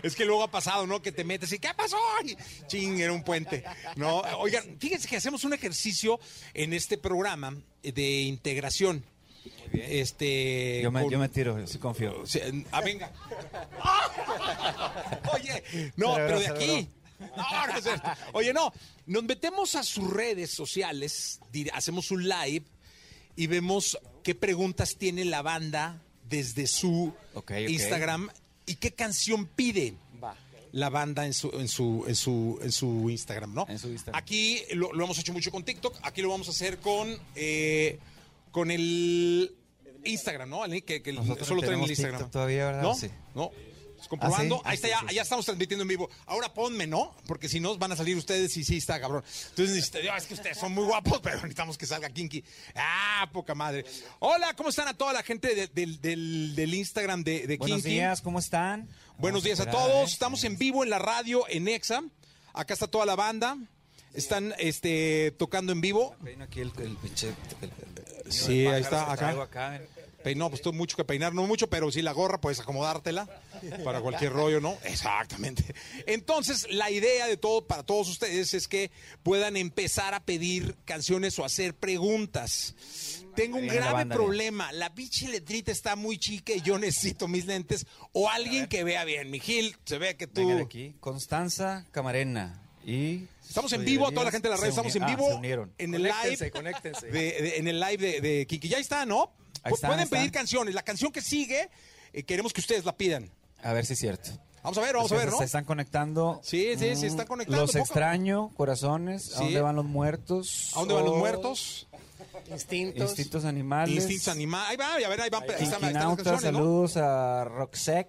Es que luego ha pasado, ¿no? Que te metes y ¿qué pasó? Y ching, era un puente. No, oigan, fíjense que hacemos un ejercicio en este programa de integración. Este. Yo me, con- yo me tiro, sí confío. Ah, venga. [LAUGHS] Oye, no, pero de aquí. No, no es cierto. Oye, no, nos metemos a sus redes sociales, hacemos un live y vemos qué preguntas tiene la banda desde su. Instagram y qué canción pide la banda en su, en su, en su, en su Instagram, ¿no? En su Instagram. Aquí lo, lo hemos hecho mucho con TikTok, aquí lo vamos a hacer con, eh, con el Instagram, ¿no? Que, que Nosotros solo no traen el Instagram. TikTok todavía, ¿verdad? ¿No? Sí. No. Comprobando, Ah, sí, ahí está, ah, ya, sí, sí, ya estamos transmitiendo en vivo. Ahora ponme, ¿no? Porque si no, van a salir ustedes y sí, está cabrón. Entonces, es que ustedes son muy guapos, [LAUGHS] pero necesitamos que salga Kinky. Ah, poca madre. Hola, ¿cómo están a toda la gente de- del, del- del Instagram de, de Buenos Kinky? días, ¿cómo están? Buenos Vamos días a esperar, todos. ¿eh? Estamos en vivo en la radio en Exa. Acá está toda la banda. Están este, tocando en vivo. Aquí el, el Sí, ahí está, acá. Peinó, pues tengo mucho que peinar, no mucho, pero sí la gorra puedes acomodártela para cualquier rollo, ¿no? Exactamente. Entonces, la idea de todo para todos ustedes es que puedan empezar a pedir canciones o hacer preguntas. Tengo un grave banda, problema. La pinche letrita está muy chica y yo necesito mis lentes o alguien que vea bien. Mi Gil, se ve que tú. De aquí. Constanza Camarena. Y. Estamos en vivo, toda la gente de la red, estamos en ah, vivo se unieron. en el Conéctense, live, conéctense. de- de- en el live de, de Kiki. Ya está, ¿no? Ahí Pueden ahí pedir canciones. La canción que sigue, eh, queremos que ustedes la pidan. A ver si es cierto. Vamos a ver, vamos a ver, ¿no? Se están conectando. Sí, sí, sí, Mm, están conectando, Los poco. extraño, corazones. ¿A Sí. dónde van los muertos? ¿A dónde van los Oh, muertos? Instintos. Instintos animales. Instintos animales. Ahí va, a ver, ahí van. Ahí, están, ahí están las canciones, ¿no? saludos a Roxec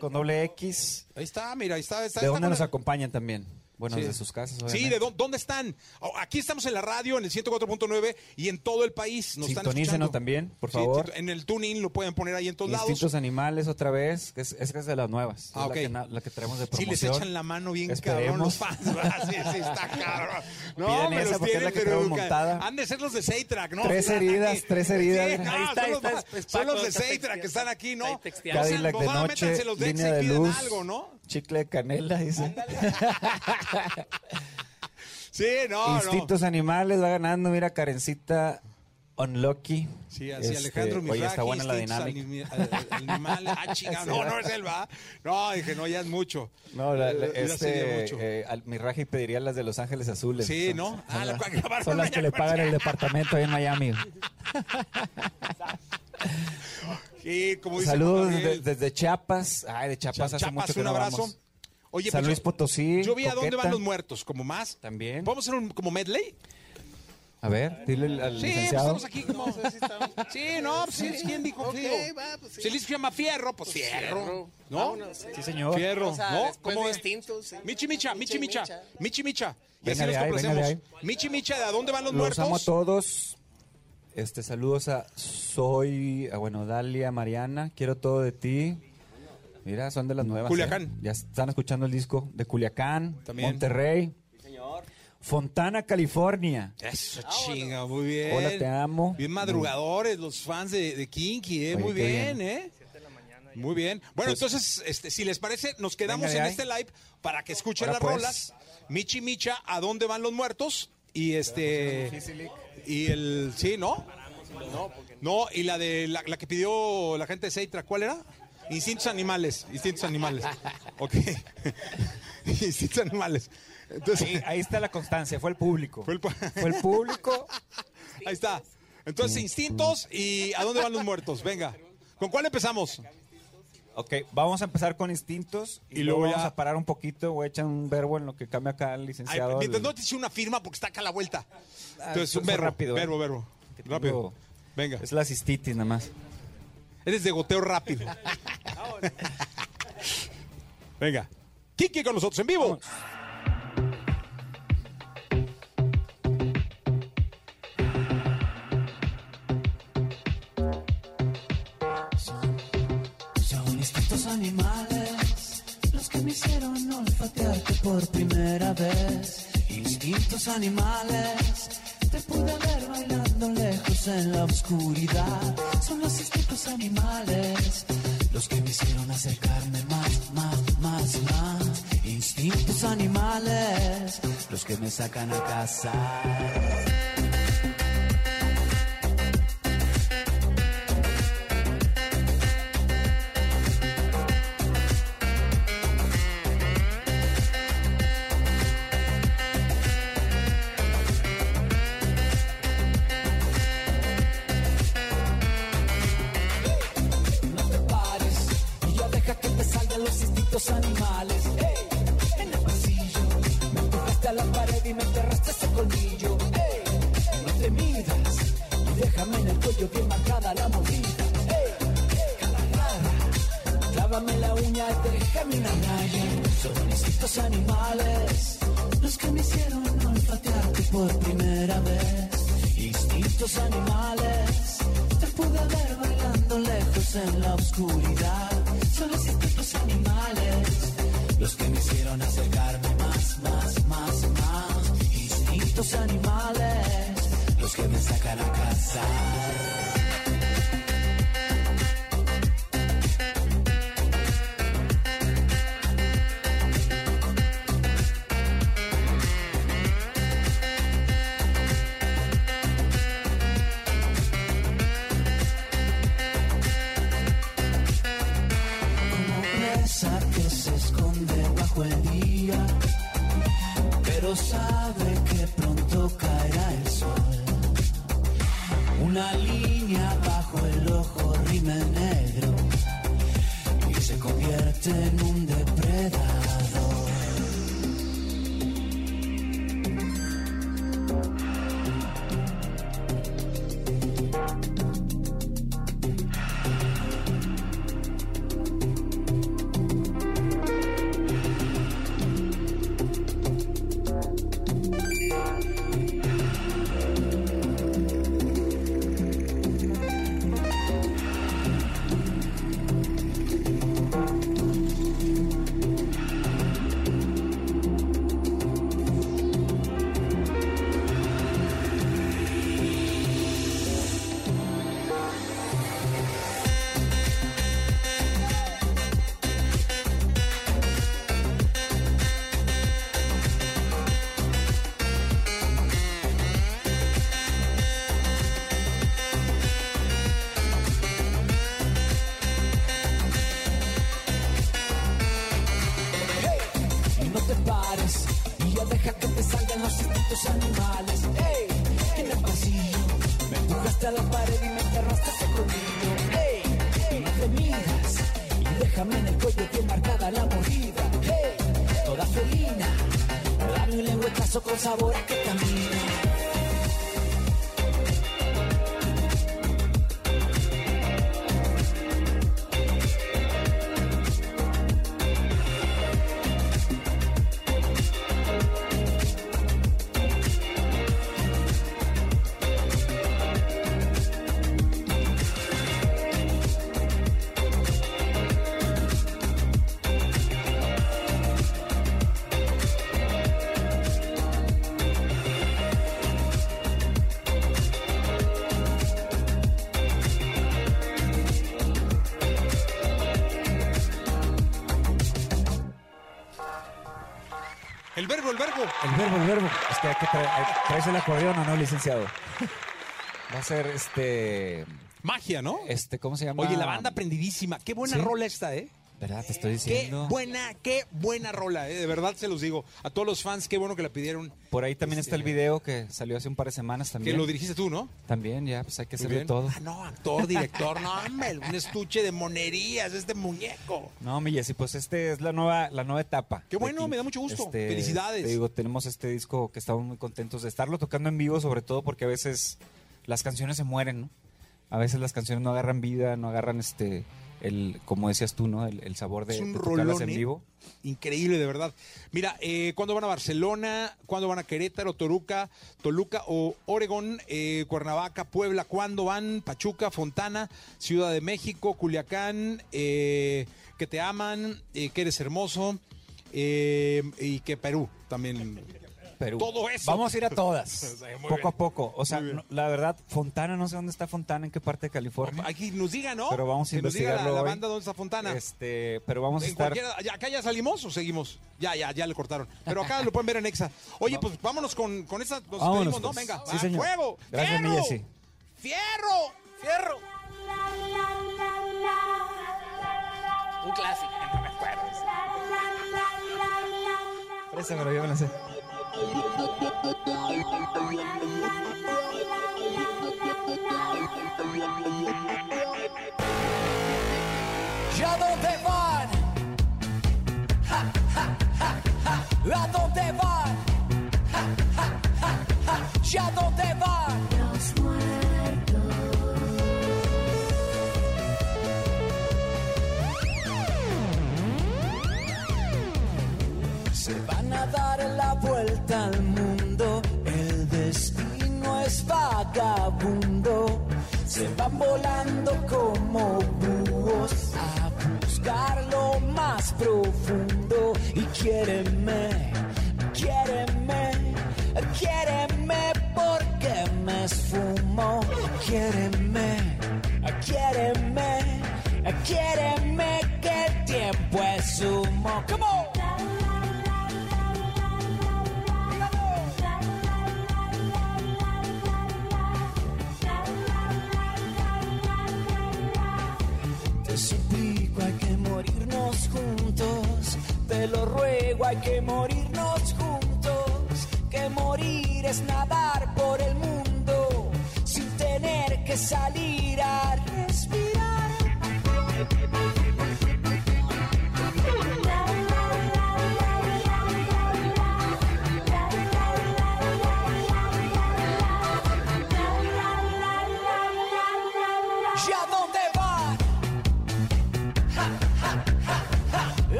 con doble X. Ahí está, mira, ahí está. está ¿De está dónde con nos acompañan también? Bueno, Sí. de sus casas, Sí, obviamente. ¿de dó- dónde están? Oh, Aquí estamos en la radio, en el 104.9 y en todo el país. Nos están Sintonícenos escuchando. también, por Sí, favor. sí, en el tuning lo pueden poner ahí en todos lados. Instintos animales otra vez, que es, es que es de las nuevas. Ah, es ok. la, que, la que traemos de Sí, promoción. les echan la mano bien Esperemos. cabrón los fans. [LAUGHS] Sí, sí, está cabrón. No, Piden me esa los porque es tienen, la que pero montada. Han de ser los de Seitrack, ¿no? Tres Están heridas, tres heridas. Sí, no, Ahí está, son ahí los, está, más- es son los de está Seitrack que están aquí, ¿no? Cadillac de noche, de línea de luz, algo, ¿no? Chicle de canela, dice. [LAUGHS] Sí, no, Instintos animales va ganando, mira, Karencita Unlucky. Sí, así Este, Alejandro Mifragi, Oye, está buena la dinámica. animi- al- al- Animales. Ah, [LAUGHS] chica, no, no es él, va. No, dije, no, ya es mucho. No, la- la- sería este, mucho. eh, al- pediría las de Los Ángeles Azules. Sí, Son- ¿no? Son, Ah, la las- cual grabaron son las que le pagan el departamento ahí en Miami. [LAUGHS] Sí, como dice Saludos desde, desde Chiapas. Ay, de Chiapas hace Chiapas, mucho que un no abrazo. vamos. Oye, San pues Luis Potosí. Yo vi a dónde van los muertos, como más. También. ¿Podemos hacer un como medley? A ver, dile al- Sí, pues licenciado. estamos aquí como... Sí, no, pues sí, ¿quién dijo Ok, frío? va, pues sí. Si el se llama Fierro, pues Fierro. ¿No? Vámonos, sí. Sí, señor. Fierro, O sea, ¿no? ¿Cómo es? instintos. sí. Michi Micha, Michi Micha, Micha. Michi Micha. Y así nos complacemos. Michi Micha, ¿de a dónde van los, Los muertos? amo a todos. Este, saludos a Soy, a bueno, Dalia, Mariana, quiero todo de ti. Mira, son de las nuevas. Culiacán. ¿eh? Ya están escuchando el disco de Culiacán, También. Monterrey. Fontana, California. Eso, chinga, muy bien. Hola, te amo. Bien madrugadores los fans de, de Kinky, ¿eh? Oye, muy bien, bien. ¿eh? Muy bien. Bueno, Pues- entonces, este, si les parece, nos quedamos Venga en este live para que escuchen Ahora las pues. rolas. Michi Micha, ¿a dónde van los muertos? Y este. Y el. Sí, ¿no? No, y la de la, la que pidió la gente de Seitra, ¿cuál era? Instintos animales. Instintos animales. Ok. [LAUGHS] Instintos animales. Entonces, ahí está la constancia, fue el público. Fue el Fue el público. [LAUGHS] Ahí está. Entonces, instintos y ¿a dónde van los muertos? Venga. ¿Con cuál empezamos? Ok, vamos a empezar con instintos y, Y luego vamos ya- a parar un poquito. Voy a echar un verbo en lo que cambia acá el Ay, licenciado. mientras el- no te hice una firma porque está acá a la vuelta. Ah, Entonces, un verbo, rápido, ¿eh? verbo, verbo. tengo- Rápido. Venga. Es la cistitis nada más. Eres de goteo rápido. [LAUGHS] Venga. Kiki con nosotros en vivo. Son animales los que me hicieron olfatearte por primera vez. Instintos animales, te pude ver bailando lejos en la oscuridad. Son los instintos animales los que me hicieron acercarme más, más, más, más. Instintos animales los que me sacan a casa. Que hay que traer, ¿traes el acordeón o no, licenciado? Va a ser este. Magia, ¿no? Este, ¿cómo se llama? Oye, la banda prendidísima. Qué buena Sí. rola esta, ¿eh? ¿Verdad? Te estoy Qué diciendo. buena, qué buena rola, ¿eh? De verdad se los digo. A todos los fans, qué bueno que la pidieron. Por ahí también está el video que salió hace un par de semanas también. Que lo dirigiste tú, ¿no? También, ya, pues hay que Muy hacer de bien. todo. Ah, no, actor, director, no, hombre, un estuche de monerías, este muñeco. No, mi Jessy, pues este es la nueva, la nueva etapa. Qué bueno, me da mucho gusto. Este, Felicidades. Te digo, tenemos este disco que estamos muy contentos de estarlo tocando en vivo, sobre todo porque a veces las canciones se mueren, ¿no? A veces las canciones no agarran vida, no agarran este, el, como decías tú, ¿no? El, el sabor de, Es un de tocarlas rolón, en ¿eh? vivo. Increíble, de verdad. Mira, eh, ¿cuándo van a Barcelona? ¿Cuándo van a Querétaro, Toruca, Toluca o Oregón, eh, Cuernavaca, Puebla? ¿Cuándo van? Pachuca, Fontana, Ciudad de México, Culiacán, eh, que te aman, eh, que eres hermoso eh, y que Perú también. Perú. Todo eso. Vamos a ir a todas, [LAUGHS] poco bien. a poco. O sea, no- la verdad, Fontana, no sé dónde está Fontana, en qué parte de California. Aquí nos diga, ¿no? Pero vamos a que nos diga la, investigarlo banda dónde está Fontana. Este, pero vamos a estar... ya- ¿Acá ya salimos o seguimos? Ya, ya, ya le cortaron. Pero acá lo pueden ver en Exa. Oye, [LAUGHS] pues vámonos con, con esa. Nos Vámonos, despedimos, ¿no? pues. Venga, Sí, señor. fuego. Gracias, ¡Fierro! ¡Fierro! ¡Fierro! Un clásico. Préstamelo, yo me la sé. ¿Ya dónde van? Ja, se van volando como búhos a buscar lo más profundo y quiéreme, quiéreme, quiéreme porque me esfumo, quiéreme, quiéreme, quiéreme que el tiempo es humo. Come. Te lo ruego, hay que morirnos juntos. Que morir es nadar por el mundo sin tener que salir a respirar.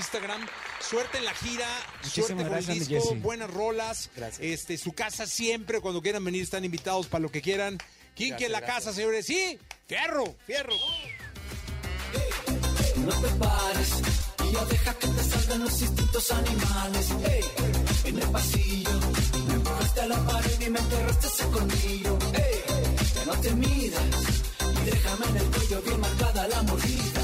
Instagram. Suerte en la gira. Muchísimas suerte con el gracias, disco. Buenas rolas. Este, su casa siempre. Cuando quieran venir, están invitados para lo que quieran. ¿Quién quiere la Gracias, casa, señores? Sí. Fierro, fierro. No te pares y ya deja que te salgan los instintos animales. Ey, en el pasillo me empujaste a la pared y me enterraste ese colmillo. Ey, ya no te midas y déjame en el cuello bien marcada la mordida.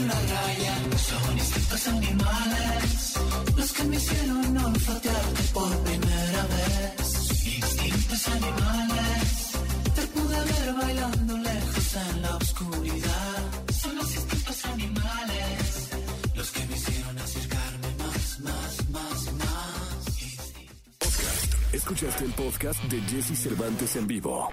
Una raya. Son instintos animales los que me hicieron olfatearte por primera vez. Instintos animales. Te pude ver bailando lejos en la oscuridad. Son los instintos animales los que me hicieron acercarme más, más, más, más. Escuchaste el podcast de Jesse Cervantes en vivo.